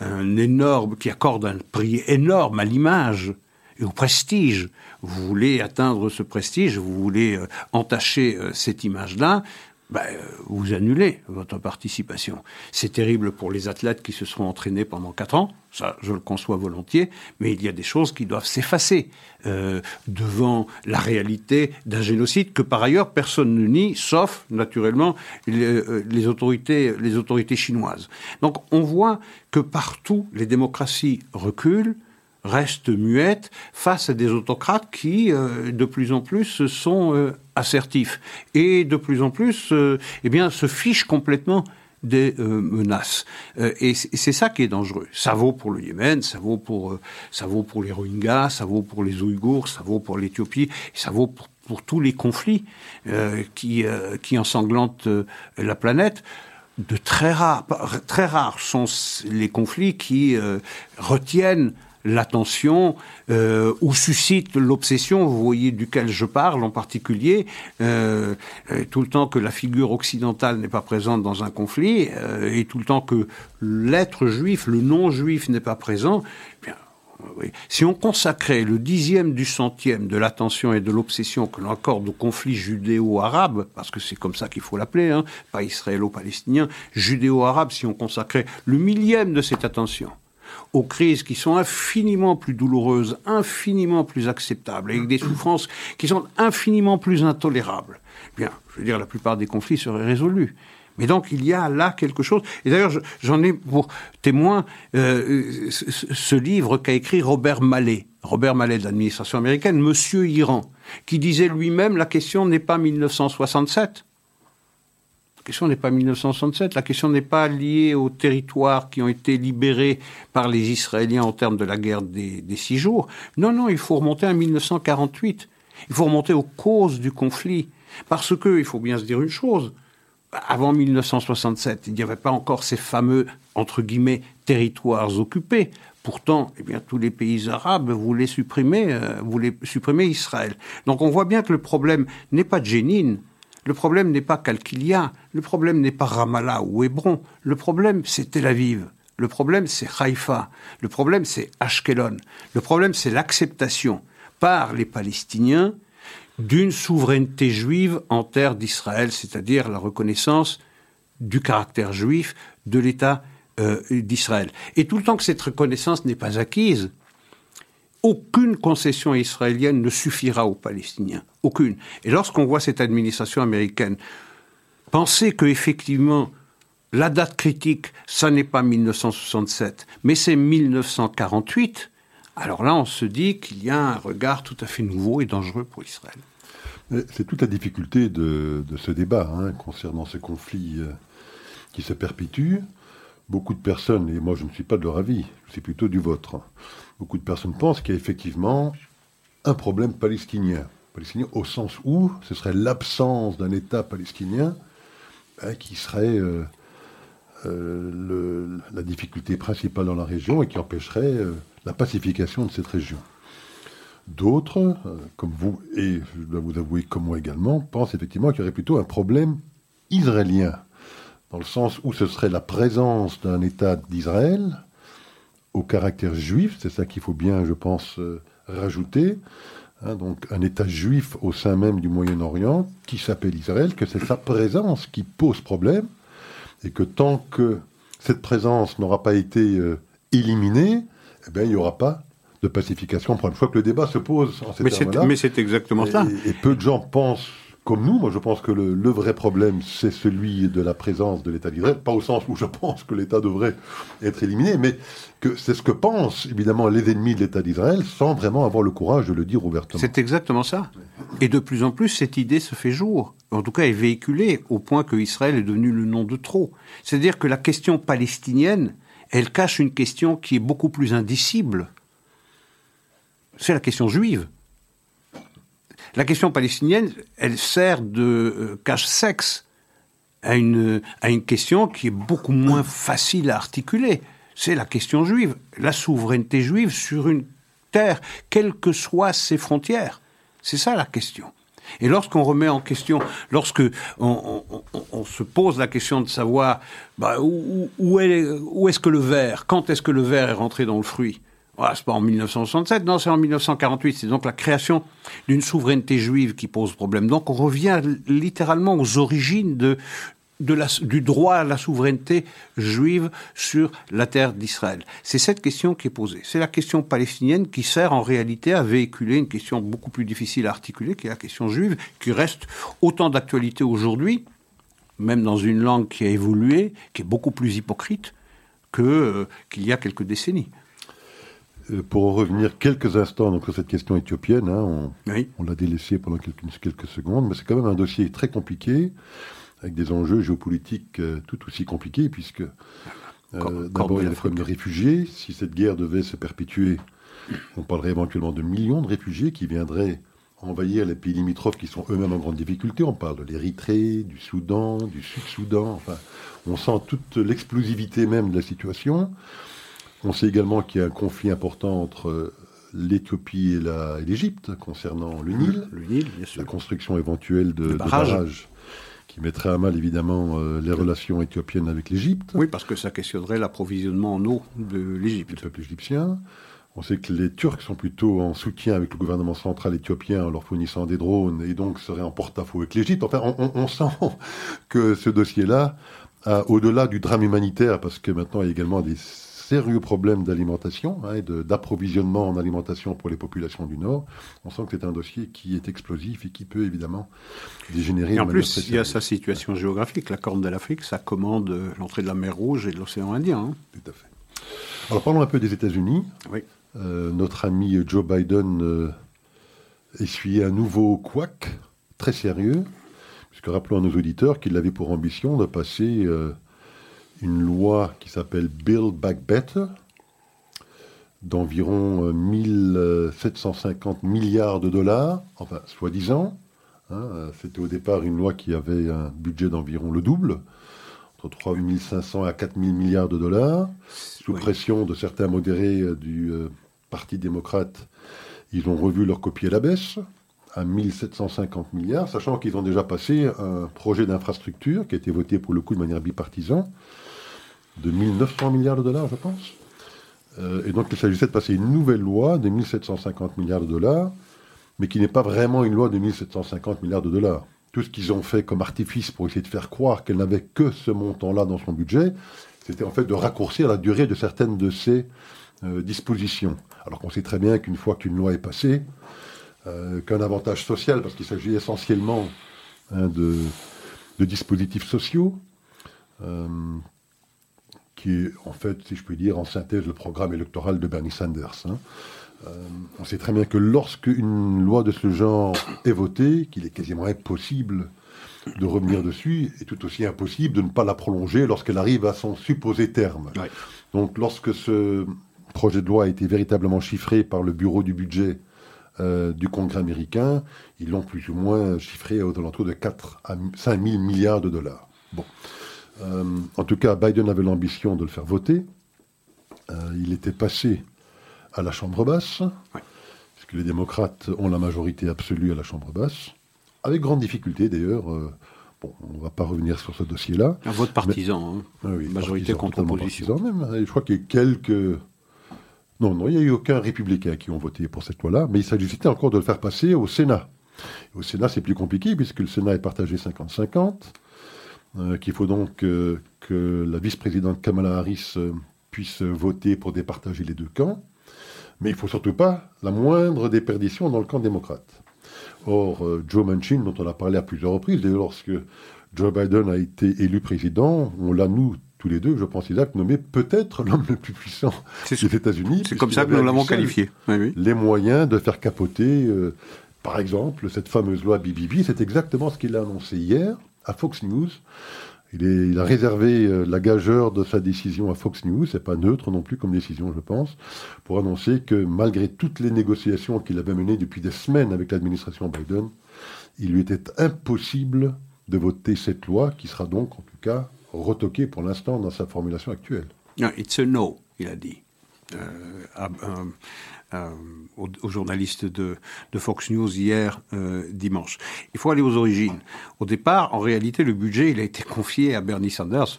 un, énorme, qui accorde un prix énorme à l'image et au prestige, vous voulez atteindre ce prestige, vous voulez euh, entacher cette image-là, ben, vous annulez votre participation. C'est terrible pour les athlètes qui se seront entraînés pendant quatre ans, ça je le conçois volontiers, mais il y a des choses qui doivent s'effacer euh, devant la réalité d'un génocide que par ailleurs personne ne nie, sauf naturellement les, euh, les, autorités, les autorités chinoises. Donc on voit que partout les démocraties reculent, reste muette face à des autocrates qui, euh, de plus en plus, sont euh, assertifs et de plus en plus, euh, eh bien, se fichent complètement des menaces. et c'est ça qui est dangereux. Ça vaut pour le Yémen, ça vaut pour, ça vaut pour les Rohingyas, ça vaut pour les Ouïghours, ça vaut pour l'Éthiopie, ça vaut pour, pour, tous les conflits qui, qui ensanglantent la planète de très rares, très rares sont les conflits qui retiennent l'attention euh, ou suscite l'obsession, vous voyez duquel je parle en particulier, euh, euh, tout le temps que la figure occidentale n'est pas présente dans un conflit, et tout le temps que l'être juif, le non-juif n'est pas présent, eh bien, Si on consacrait le dixième du centième de l'attention et de l'obsession que l'on accorde au conflit judéo-arabe, parce que c'est comme ça qu'il faut l'appeler, hein, pas israélo-palestinien, judéo-arabe, si on consacrait le millième de cette attention aux crises qui sont infiniment plus douloureuses, infiniment plus acceptables, avec des souffrances qui sont infiniment plus intolérables, bien, je veux dire, la plupart des conflits seraient résolus. Mais donc il y a là quelque chose. Et d'ailleurs, j'en ai pour témoin euh, ce livre qu'a écrit Robert Mallet, Robert Mallet de l'administration américaine, Monsieur Iran, qui disait lui-même la question n'est pas 1967, la question n'est pas 1967, la question n'est pas liée aux territoires qui ont été libérés par les Israéliens en termes de la guerre des, six jours. Non, non, il faut remonter à 1948. Il faut remonter aux causes du conflit. Parce que, il faut bien se dire une chose, avant 1967, il n'y avait pas encore ces fameux, entre guillemets, territoires occupés. Pourtant, eh bien, tous les pays arabes voulaient supprimer, euh, voulaient supprimer Israël. Donc on voit bien que le problème n'est pas de Jénine, le problème n'est pas Kalkilia, le problème n'est pas Ramallah ou Hébron, le problème c'est Tel Aviv, le problème c'est Haïfa, le problème c'est Ashkelon, le problème c'est l'acceptation par les Palestiniens d'une souveraineté juive en terre d'Israël, c'est-à-dire la reconnaissance du caractère juif de l'État euh, d'Israël. Et tout le temps que cette reconnaissance n'est pas acquise, aucune concession israélienne ne suffira aux Palestiniens. Aucune. Et lorsqu'on voit cette administration américaine penser que effectivement la date critique, ça n'est pas 1967, mais c'est 1948, alors là on se dit qu'il y a un regard tout à fait nouveau et dangereux pour Israël. C'est toute la difficulté de, ce débat hein, concernant ce conflit euh, qui se perpétue. Beaucoup de personnes, et moi je ne suis pas de leur avis, c'est plutôt du vôtre, beaucoup de personnes pensent qu'il y a effectivement un problème palestinien. Palestinien au sens où ce serait l'absence d'un État palestinien hein, qui serait euh, euh, la difficulté principale dans la région et qui empêcherait euh, la pacification de cette région. D'autres, comme vous, et je dois vous avouer comme moi également, pensent effectivement qu'il y aurait plutôt un problème israélien, dans le sens où ce serait la présence d'un État d'Israël au caractère juif, c'est ça qu'il faut bien, je pense, euh, rajouter. Hein, donc un État juif au sein même du Moyen-Orient qui s'appelle Israël, que c'est sa présence qui pose problème, et que tant que cette présence n'aura pas été euh, éliminée, eh bien, il n'y aura pas de pacification. Pour une fois que le débat se pose en ces termes-là. Mais c'est exactement ça. et peu de gens pensent comme nous, moi je pense que le, vrai problème, c'est celui de la présence de l'État d'Israël, pas au sens où je pense que l'État devrait être éliminé, mais que c'est ce que pensent évidemment les ennemis de l'État d'Israël, sans vraiment avoir le courage de le dire ouvertement. C'est exactement ça. Et de plus en plus, cette idée se fait jour, en tout cas est véhiculée, au point que Israël est devenu le nom de trop. C'est-à-dire que la question palestinienne, elle cache une question qui est beaucoup plus indicible. C'est la question juive. La question palestinienne, elle sert de euh, cache-sexe à une, à une question qui est beaucoup moins facile à articuler. C'est la question juive, la souveraineté juive sur une terre, quelles que soient ses frontières. C'est ça la question. Et lorsqu'on remet en question, lorsque on, se pose la question de savoir bah, où, où est-ce que le verre, quand est-ce que le verre est rentré dans le fruit, voilà, c'est pas en 1967, non, c'est en 1948. C'est donc la création d'une souveraineté juive qui pose problème. Donc on revient littéralement aux origines du droit à la souveraineté juive sur la terre d'Israël. C'est cette question qui est posée. C'est la question palestinienne qui sert en réalité à véhiculer une question beaucoup plus difficile à articuler, qui est la question juive, qui reste autant d'actualité aujourd'hui, même dans une langue qui a évolué, qui est beaucoup plus hypocrite euh, qu'il y a quelques décennies. Euh, pour en revenir quelques instants donc, sur cette question éthiopienne, hein, on, Oui. on l'a délaissé pendant quelques, quelques secondes, mais c'est quand même un dossier très compliqué, avec des enjeux géopolitiques euh, tout aussi compliqués, puisque euh, d'abord il y a le problème de réfugiés. Si cette guerre devait se perpétuer, on parlerait éventuellement de millions de réfugiés qui viendraient envahir les pays limitrophes qui sont eux-mêmes en grande difficulté. On parle de l'Érythrée, du Soudan, du Sud-Soudan. Enfin, on sent toute l'explosivité même de la situation. On sait également qu'il y a un conflit important entre l'Éthiopie et l'Égypte concernant le Nil, Le Nil, bien sûr. la construction éventuelle de, de barrage. barrages qui mettrait à mal évidemment euh, les relations éthiopiennes avec l'Égypte, Oui, parce que ça questionnerait l'approvisionnement en eau de l'Égypte. peuple égyptien. On sait que les Turcs sont plutôt en soutien avec le gouvernement central éthiopien en leur fournissant des drones et donc seraient en porte-à-faux avec l'Égypte. Enfin, on, on- on sent que ce dossier-là, au-delà du drame humanitaire, parce que maintenant il y a également des sérieux problèmes d'alimentation hein, et d'approvisionnement en alimentation pour les populations du Nord, on sent que c'est un dossier qui est explosif et qui peut évidemment dégénérer. Et en plus, il y a sa situation géographique. La Corne de l'Afrique, ça commande euh, l'entrée de la mer Rouge et de l'océan Indien. hein. Tout à fait. Alors parlons un peu des États-Unis. Oui. Euh, notre ami Joe Biden euh, essuyait un nouveau couac très sérieux, puisque rappelons à nos auditeurs qu'il avait pour ambition de passer euh, une loi qui s'appelle Build Back Better, d'environ euh, 1750 milliards de dollars, enfin soi-disant. hein, euh, C'était au départ une loi qui avait un budget d'environ le double, entre 3500 à 4000 milliards de dollars sous Oui. pression de certains modérés euh, du euh, Parti démocrate, ils ont revu leur copie à la baisse à 1750 milliards, sachant qu'ils ont déjà passé un projet d'infrastructure qui a été voté pour le coup de manière bipartisan de 1900 milliards de dollars, je pense. Euh, et donc il s'agissait de passer une nouvelle loi de 1750 milliards de dollars, mais qui n'est pas vraiment une loi de 1750 milliards de dollars. Tout ce qu'ils ont fait comme artifice pour essayer de faire croire qu'elle n'avait que ce montant-là dans son budget, c'était en fait de raccourcir la durée de certaines de ces euh, dispositions. Alors qu'on sait très bien qu'une fois qu'une loi est passée, euh, qu'un avantage social, parce qu'il s'agit essentiellement hein, de, dispositifs sociaux, qui est en fait, si je puis dire, en synthèse le programme électoral de Bernie Sanders. hein. Euh, on sait très bien que lorsque une loi de ce genre est votée, qu'il est quasiment impossible de revenir dessus, et tout aussi impossible de ne pas la prolonger lorsqu'elle arrive à son supposé terme. Ouais. Donc lorsque ce projet de loi a été véritablement chiffré par le bureau du budget euh, du Congrès américain, ils l'ont plus ou moins chiffré aux alentours de 4 à 5 000 milliards de dollars. Bon. Euh, en tout cas, Biden avait l'ambition de le faire voter. Euh, il était passé à la Chambre basse, puisque les démocrates ont la majorité absolue à la Chambre basse, avec grande difficulté d'ailleurs. euh, bon, on ne va pas revenir sur ce dossier-là. Un vote partisan. hein. Ah oui, Majorité partisan, contre opposition. partisan même. Et je crois qu'il y a quelques. Non, non, il n'y a eu aucun républicain qui ont voté pour cette loi-là, mais il s'agissait encore de le faire passer au Sénat. Au Sénat, c'est plus compliqué, puisque le Sénat est partagé 50-50, euh, qu'il faut donc euh, que la vice-présidente Kamala Harris euh, puisse voter pour départager les deux camps, mais il ne faut surtout pas la moindre déperdition dans le camp démocrate. Or, euh, Joe Manchin, dont on a parlé à plusieurs reprises, lorsque Joe Biden a été élu président, on l'a, nous, tous les deux, je pense, Isaac, nommé peut-être l'homme le plus puissant C'est des États-Unis. c'est comme ça que nous l'avons qualifié. Oui, oui. Les moyens de faire capoter, euh, par exemple, cette fameuse loi BBB. C'est exactement ce qu'il a annoncé hier à Fox News. Il, a réservé euh, la gageure de sa décision à Fox News, c'est pas neutre non plus comme décision, je pense, pour annoncer que malgré toutes les négociations qu'il avait menées depuis des semaines avec l'administration Biden, il lui était impossible de voter cette loi, qui sera donc en tout cas retoquée pour l'instant dans sa formulation actuelle. Non, it's a no, il a dit. Euh, à- à- aux, journalistes de, Fox News hier euh, dimanche. Il faut aller aux origines. Au départ, en réalité, le budget il a été confié à Bernie Sanders,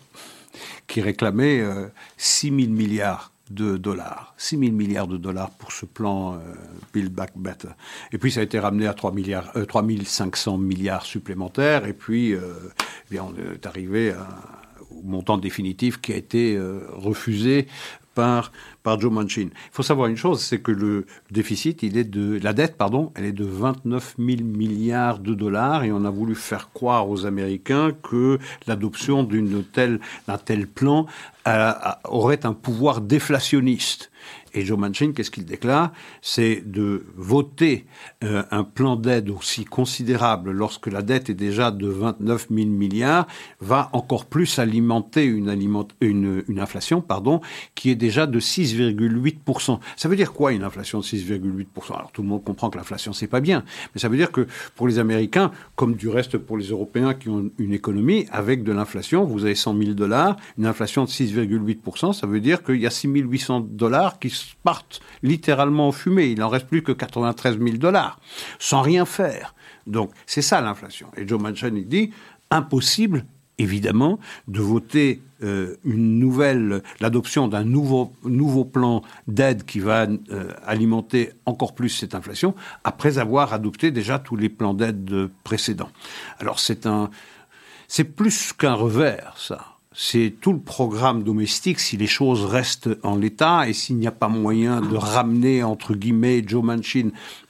qui réclamait euh, 6 000 milliards de dollars. 6 000 milliards de dollars pour ce plan euh, Build Back Better. Et puis ça a été ramené à 3, milliards, euh, 3 500 milliards supplémentaires. Et puis, euh, eh bien, on est arrivé au montant définitif qui a été euh, refusé par, Joe Manchin. Il faut savoir une chose, c'est que le déficit, il est de, la dette, pardon, elle est de 29 000 milliards de dollars et on a voulu faire croire aux Américains que l'adoption d'une d'un tel plan a- aurait un pouvoir déflationniste. Et Joe Manchin, qu'est-ce qu'il déclare? C'est de voter euh, un plan d'aide aussi considérable lorsque la dette est déjà de 29 000 milliards, va encore plus alimenter une, une, inflation pardon, qui est déjà de 6,8%. Ça veut dire quoi une inflation de 6,8% Alors tout le monde comprend que l'inflation c'est pas bien, mais ça veut dire que pour les Américains, comme du reste pour les Européens qui ont une économie, avec de l'inflation, vous avez 100 000 dollars, une inflation de 6,8%, ça veut dire qu'il y a 6 800 dollars qui partent littéralement en fumée. Il n'en reste plus que 93 000 dollars, sans rien faire. Donc c'est ça l'inflation. Et Joe Manchin, il dit, impossible évidemment, de voter euh, une nouvelle, l'adoption d'un nouveau, plan d'aide qui va euh, alimenter encore plus cette inflation, après avoir adopté déjà tous les plans d'aide précédents. Alors c'est un, c'est plus qu'un revers, ça c'est tout le programme domestique si les choses restent en l'état et s'il n'y a pas moyen de ramener, entre guillemets, Joe Manchin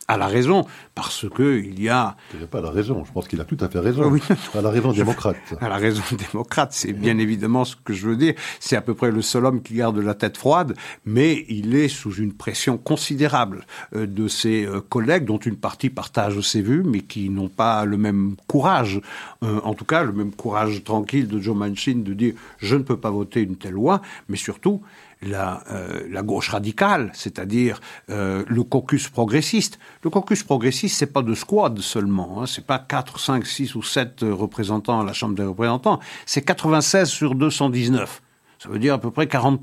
à la raison, parce que il y a... Il n'a pas la raison, je pense qu'il a tout à fait raison. Oui. À la raison démocrate. À la raison démocrate, c'est bien évidemment ce que je veux dire. C'est à peu près le seul homme qui garde la tête froide, mais il est sous une pression considérable euh, de ses euh, collègues, dont une partie partage ses vues, mais qui n'ont pas le même courage, euh, en tout cas le même courage tranquille de Joe Manchin de dire je ne peux pas voter une telle loi, mais surtout la, euh, la gauche radicale, c'est-à-dire euh, le caucus progressiste. Le caucus progressiste, c'est pas de squad seulement, hein, c'est pas 4, 5, 6 ou 7 représentants à la Chambre des représentants, c'est 96 sur 219. Ça veut dire à peu près 40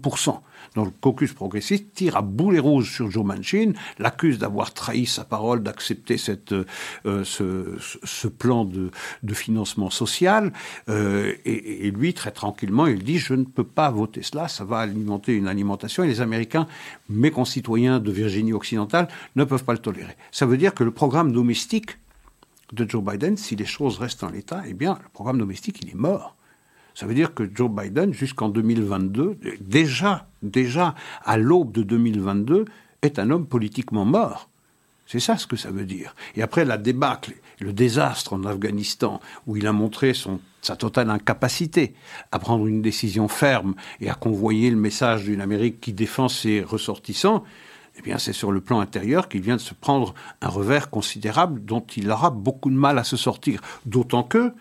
donc le caucus progressiste tire à boulet rouge sur Joe Manchin, l'accuse d'avoir trahi sa parole, d'accepter cette, euh, ce, plan de, de, financement social, euh, et, et, lui, très tranquillement, il dit, je ne peux pas voter cela, ça va alimenter une alimentation, et les Américains, mes concitoyens de Virginie occidentale, ne peuvent pas le tolérer. Ça veut dire que le programme domestique de Joe Biden, si les choses restent en l'état, eh bien, le programme domestique, il est mort. Ça veut dire que Joe Biden, jusqu'en 2022, déjà, déjà à l'aube de 2022, est un homme politiquement mort. C'est ça ce que ça veut dire. Et après la débâcle, le désastre en Afghanistan, où il a montré son, sa totale incapacité à prendre une décision ferme et à convoyer le message d'une Amérique qui défend ses ressortissants, eh bien, c'est sur le plan intérieur qu'il vient de se prendre un revers considérable dont il aura beaucoup de mal à se sortir. D'autant que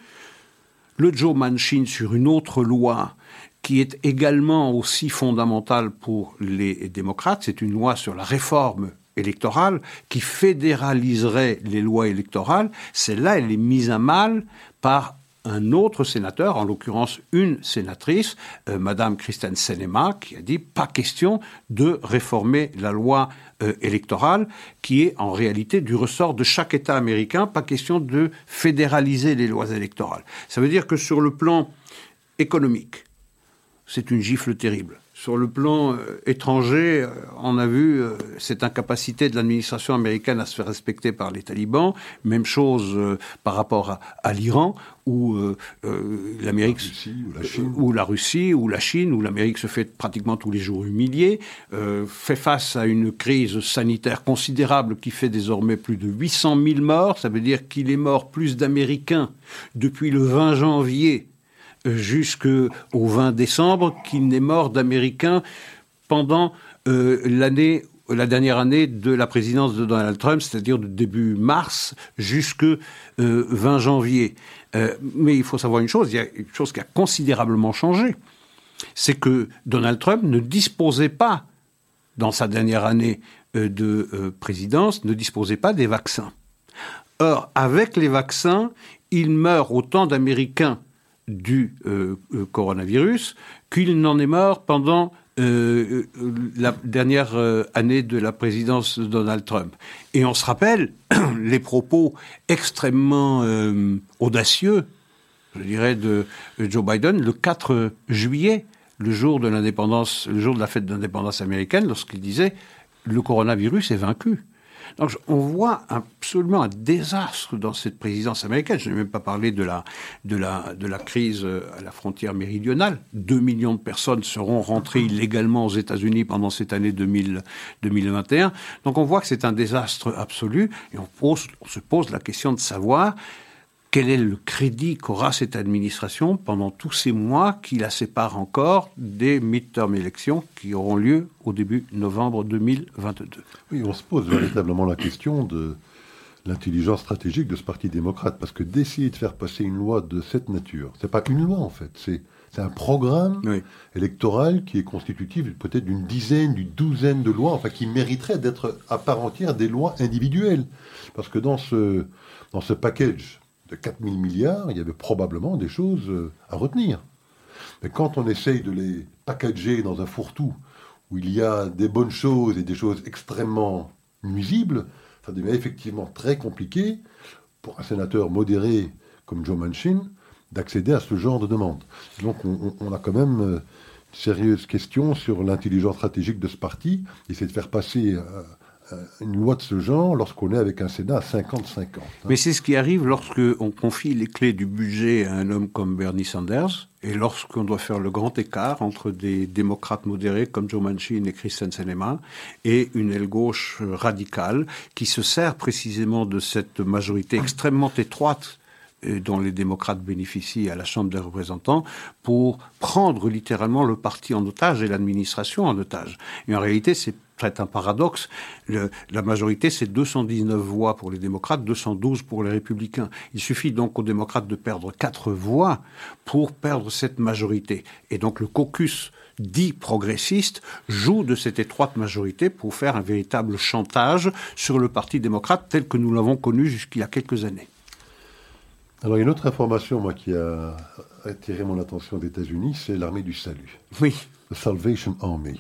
le Joe Manchin sur une autre loi qui est également aussi fondamentale pour les démocrates, c'est une loi sur la réforme électorale qui fédéraliserait les lois électorales. Celle-là, elle est mise à mal par un autre sénateur, en l'occurrence une sénatrice, euh, Madame Christine Senema, qui a dit pas question de réformer la loi euh, électorale, qui est en réalité du ressort de chaque État américain, pas question de fédéraliser les lois électorales. Ça veut dire que sur le plan économique, c'est une gifle terrible. Sur le plan euh, étranger, euh, on a vu euh, cette incapacité de l'administration américaine à se faire respecter par les talibans. Même chose par rapport à, l'Iran, où l'Amérique, ou la Russie, ou la Chine, où l'Amérique se fait pratiquement tous les jours humilier, fait face à une crise sanitaire considérable qui fait désormais plus de 800 000 morts. Ça veut dire qu'il est mort plus d'Américains depuis le 20 janvier jusqu'au 20 décembre qu'il n'est mort d'Américains pendant euh, l'année la dernière année de la présidence de Donald Trump, c'est-à-dire de début mars jusque 20 euh, janvier. Euh, mais il faut savoir une chose, il y a une chose qui a considérablement changé, c'est que Donald Trump ne disposait pas, dans sa dernière année de présidence, ne disposait pas des vaccins. Or, avec les vaccins, il meurt autant d'Américains du euh, euh, coronavirus qu'il n'en est mort pendant euh, la dernière année de la présidence de Donald Trump. Et on se rappelle les propos extrêmement audacieux, je dirais, de Joe Biden le 4 juillet, le jour de l'indépendance, le jour de la fête d'indépendance américaine, lorsqu'il disait le coronavirus est vaincu. Donc on voit absolument un désastre dans cette présidence américaine. Je n'ai même pas parlé de la, de, la, de la crise à la frontière méridionale. Deux millions de personnes seront rentrées illégalement aux États-Unis pendant cette année 2000, 2021. Donc on voit que c'est un désastre absolu et on, pose, on se pose la question de savoir quel est le crédit qu'aura cette administration pendant tous ces mois qui la séparent encore des midterm élections qui auront lieu au début novembre 2022 Oui, on se pose véritablement la question de l'intelligence stratégique de ce parti démocrate, parce que d'essayer de faire passer une loi de cette nature, c'est pas une loi en fait, c'est c'est un programme électoral qui est constitutif peut-être d'une dizaine, d'une douzaine de lois, enfin qui mériterait d'être à part entière des lois individuelles. Parce que dans ce, dans ce package de 4000 milliards, il y avait probablement des choses euh, à retenir. Mais quand on essaye de les packager dans un fourre-tout, où il y a des bonnes choses et des choses extrêmement nuisibles, ça devient effectivement très compliqué pour un sénateur modéré comme Joe Manchin d'accéder à ce genre de demande. Donc on, a quand même euh, une sérieuse question sur l'intelligence stratégique de ce parti, essayer de faire passer euh, une loi de ce genre lorsqu'on est avec un Sénat à 50-50. Hein. Mais c'est ce qui arrive lorsque on confie les clés du budget à un homme comme Bernie Sanders et lorsqu'on doit faire le grand écart entre des démocrates modérés comme Joe Manchin et Christian Sinema et une aile gauche radicale qui se sert précisément de cette majorité extrêmement étroite dont les démocrates bénéficient à la Chambre des représentants pour prendre littéralement le parti en otage et l'administration en otage. Et en réalité, c'est peut-être un paradoxe. la majorité, c'est 219 voix pour les démocrates, 212 pour les républicains. Il suffit donc aux démocrates de perdre 4 voix pour perdre cette majorité. Et donc le caucus dit progressiste joue de cette étroite majorité pour faire un véritable chantage sur le Parti démocrate tel que nous l'avons connu jusqu'il y a quelques années. Alors, il y a une autre information, moi, qui a attiré mon attention aux États-Unis, c'est l'armée du salut. Oui. The Salvation Army.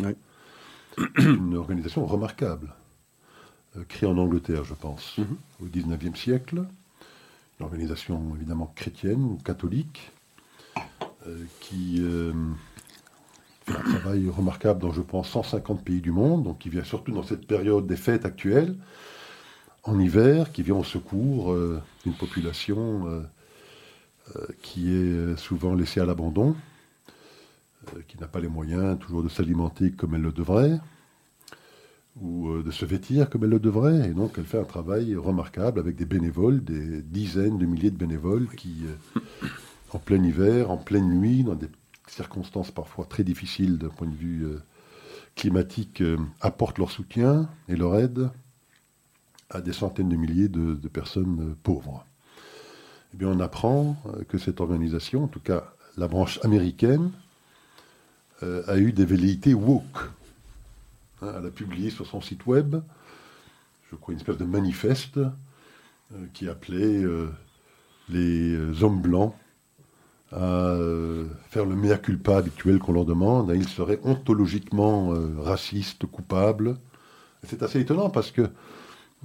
Une organisation remarquable, euh, créée en Angleterre, je pense, mhm. au XIXe siècle. Une organisation évidemment chrétienne ou catholique, euh, qui euh, fait un travail remarquable dans, je pense, 150 pays du monde, donc qui vient surtout dans cette période des fêtes actuelles, en hiver, qui vient au secours d'une population qui est souvent laissée à l'abandon, qui n'a pas les moyens toujours de s'alimenter comme elle le devrait, ou euh, de se vêtir comme elle le devrait. Et donc elle fait un travail remarquable avec des bénévoles, des dizaines de milliers de bénévoles qui, en plein hiver, en pleine nuit, dans des circonstances parfois très difficiles d'un point de vue climatique, apportent leur soutien et leur aide à des centaines de milliers de personnes pauvres. Eh bien, on apprend euh, que cette organisation, en tout cas la branche américaine, euh, a eu des velléités woke. Hein, elle a publié sur son site web, je crois, une espèce de manifeste euh, qui appelait les hommes blancs à faire le mea culpa habituel qu'on leur demande. Ils seraient ontologiquement racistes, coupables. C'est assez étonnant parce que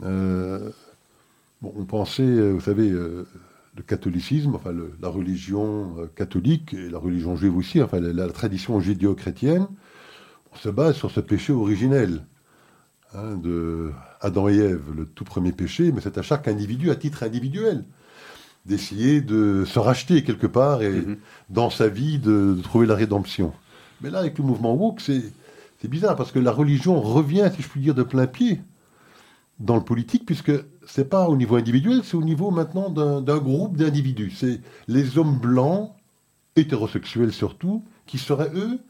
on pensait, vous savez, le catholicisme, enfin la religion euh, catholique et la religion juive aussi, enfin la, tradition judéo-chrétienne, on se base sur ce péché originel hein, de Adam et Ève, le tout premier péché, mais c'est à chaque individu, à titre individuel, d'essayer de se racheter quelque part et mm-hmm. dans sa vie de, trouver la rédemption. Mais là, avec le mouvement woke, c'est bizarre parce que la religion revient, si je puis dire, de plein pied dans le politique, puisque c'est pas au niveau individuel, c'est au niveau maintenant d'un groupe d'individus. C'est les hommes blancs, hétérosexuels surtout, qui seraient, eux,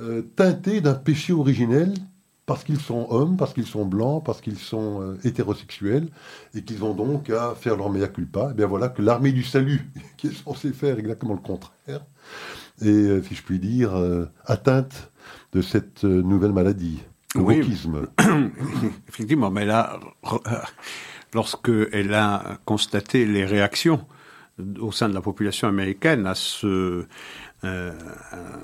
euh, teintés d'un péché originel parce qu'ils sont hommes, parce qu'ils sont blancs, parce qu'ils sont euh, hétérosexuels, et qu'ils ont donc à faire leur mea culpa. Et eh bien voilà que l'armée du salut, qui est censée faire exactement le contraire, est, euh, si je puis dire, atteinte de cette nouvelle maladie. Oui, effectivement, mais là, lorsqu'elle a constaté les réactions au sein de la population américaine à ce, euh,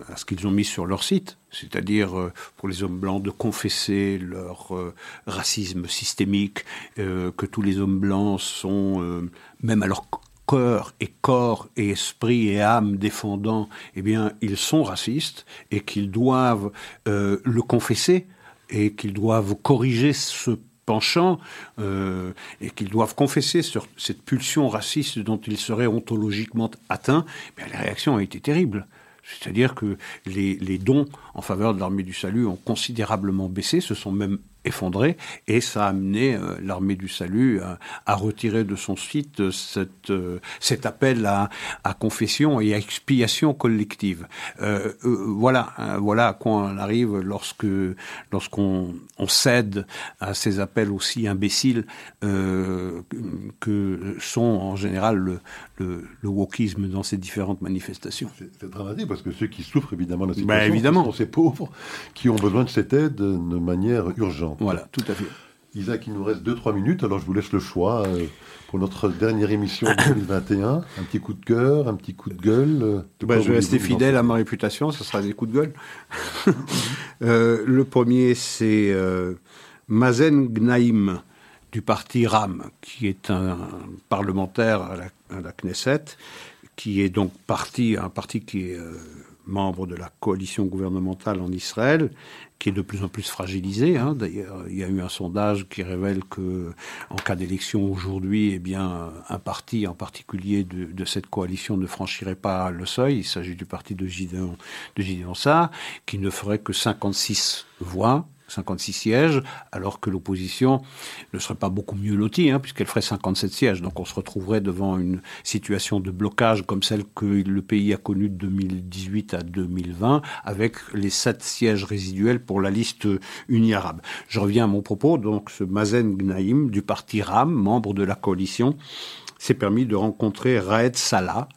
à ce qu'ils ont mis sur leur site, c'est-à-dire euh, pour les hommes blancs de confesser leur euh, racisme systémique, que tous les hommes blancs sont, même à leur cœur et corps et esprit et âme défendant, eh bien, ils sont racistes et qu'ils doivent le confesser et qu'ils doivent corriger ce penchant euh, et qu'ils doivent confesser sur cette pulsion raciste dont ils seraient ontologiquement atteints, bien, les réactions ont été terribles. C'est-à-dire que les, les, dons en faveur de l'armée du salut ont considérablement baissé, se sont même effondré et ça a amené l'armée du salut à, retirer de son site cette, cet appel à, confession et à expiation collective. voilà, hein, voilà à quoi on arrive lorsque lorsqu'on on cède à ces appels aussi imbéciles que sont en général le, le, le wokisme dans ces différentes manifestations. C'est dramatique parce que ceux qui souffrent évidemment de la ben, situation sont ces pauvres qui ont besoin de cette aide de manière urgente. Voilà, tout à fait. Isaac, il nous reste 2-3 minutes, alors je vous laisse le choix euh, pour notre dernière émission de 2021. Un petit coup de cœur, un petit coup de gueule. Euh, ben, je vais rester fidèle à ma réputation, ce sera des coups de gueule. Euh, le premier, c'est Mazen Gnaim du parti RAM, qui est un parlementaire à la, Knesset, qui est donc parti, un parti qui est euh, membre de la coalition gouvernementale en Israël, qui est de plus en plus fragilisé. Hein. D'ailleurs, il y a eu un sondage qui révèle que, en cas d'élection aujourd'hui, eh bien, un parti en particulier de, cette coalition ne franchirait pas le seuil. Il s'agit du parti de Gideon, de Gideon Sarr, qui ne ferait que 56 voix 56 sièges, alors que l'opposition ne serait pas beaucoup mieux lotie, hein, puisqu'elle ferait 57 sièges. Donc on se retrouverait devant une situation de blocage comme celle que le pays a connue de 2018 à 2020, avec les sept sièges résiduels pour la liste unie arabe. Je reviens à mon propos, donc ce Mazen Gnaïm du parti RAM, membre de la coalition, s'est permis de rencontrer Raed Salah,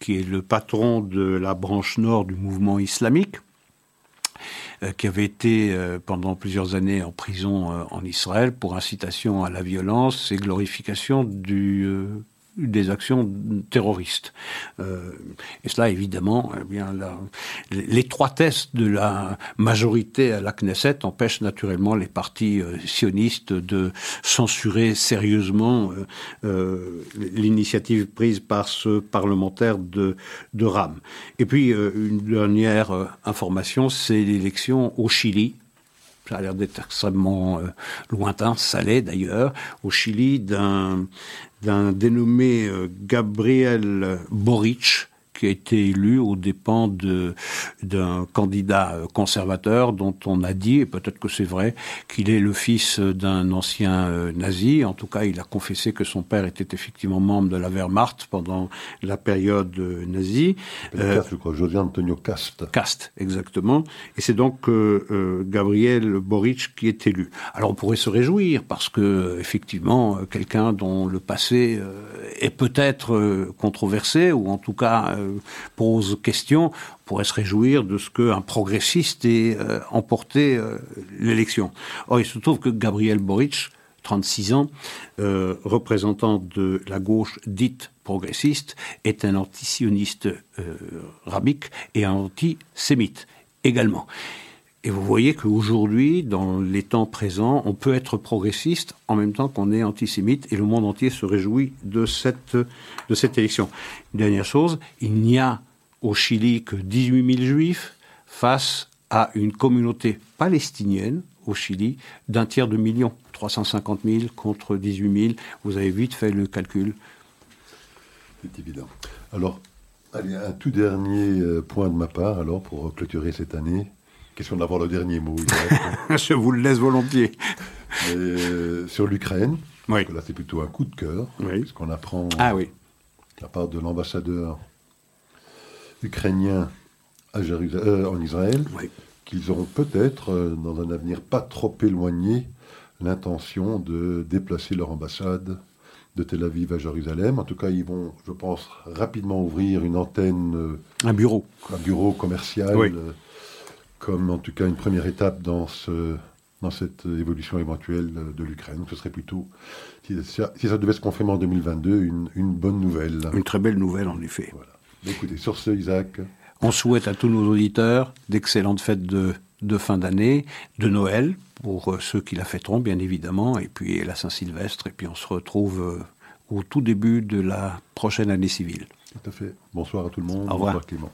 qui est le patron de la branche nord du mouvement islamique, qui avait été euh, pendant plusieurs années en prison euh, en Israël pour incitation à la violence et glorification des actions terroristes. Euh, et cela, évidemment, eh bien, l'étroitesse de la majorité à la Knesset empêche naturellement les partis euh, sionistes de censurer sérieusement euh, euh l'initiative prise par ce parlementaire de, de RAM. Et puis, une dernière information, c'est l'élection au Chili ça a l'air d'être extrêmement lointain, ça l'est d'ailleurs, au Chili d'un dénommé Gabriel Boric, qui a été élu aux dépens d'un candidat euh, conservateur dont on a dit, et peut-être que c'est vrai, qu'il est le fils d'un ancien euh, nazi. En tout cas, il a confessé que son père était effectivement membre de la Wehrmacht pendant la période nazie. Euh, je crois, José Antonio Cast. Cast, exactement. Et c'est donc Gabriel Boric qui est élu. Alors on pourrait se réjouir parce que effectivement, quelqu'un dont le passé est peut-être controversé ou en tout cas euh, pose question, pourrait se réjouir de ce qu'un progressiste ait euh, emporté euh, l'élection. Or, il se trouve que Gabriel Boric, 36 ans, représentant de la gauche dite progressiste, est un antisioniste rabique et un antisémite également. Et vous voyez qu'aujourd'hui, dans les temps présents, on peut être progressiste en même temps qu'on est antisémite et le monde entier se réjouit de cette, de cette élection. Une dernière chose, il n'y a au Chili que 18 000 juifs face à une communauté palestinienne au Chili d'un tiers de million. 350 000 contre 18 000. Vous avez vite fait le calcul. C'est évident. Alors, allez, un tout dernier euh, point de ma part, alors, pour clôturer cette année. Question d'avoir le dernier mot. Je vous le laisse volontiers. Euh, sur l'Ukraine, là c'est plutôt un coup de cœur, oui. qu'on apprend ah, oui. de la part de l'ambassadeur ukrainien à euh, en Israël, qu'ils auront peut-être, euh, dans un avenir pas trop éloigné, l'intention de déplacer leur ambassade de Tel Aviv à Jérusalem. En tout cas, ils vont, je pense, rapidement ouvrir une antenne. un bureau. Un bureau commercial comme en tout cas une première étape dans, ce, dans cette évolution éventuelle de l'Ukraine. Ce serait plutôt, si ça, devait se confirmer en 2022, une, une, bonne nouvelle. Une très belle nouvelle, en effet. Voilà. Écoutez, sur ce, Isaac. On souhaite à tous nos auditeurs d'excellentes fêtes de, de fin d'année, de Noël, pour euh, ceux qui la fêteront, bien évidemment, et puis la Saint-Sylvestre, et puis on se retrouve euh, au tout début de la prochaine année civile. Tout à fait. Bonsoir à tout le monde. Au revoir. Bonsoir Clément.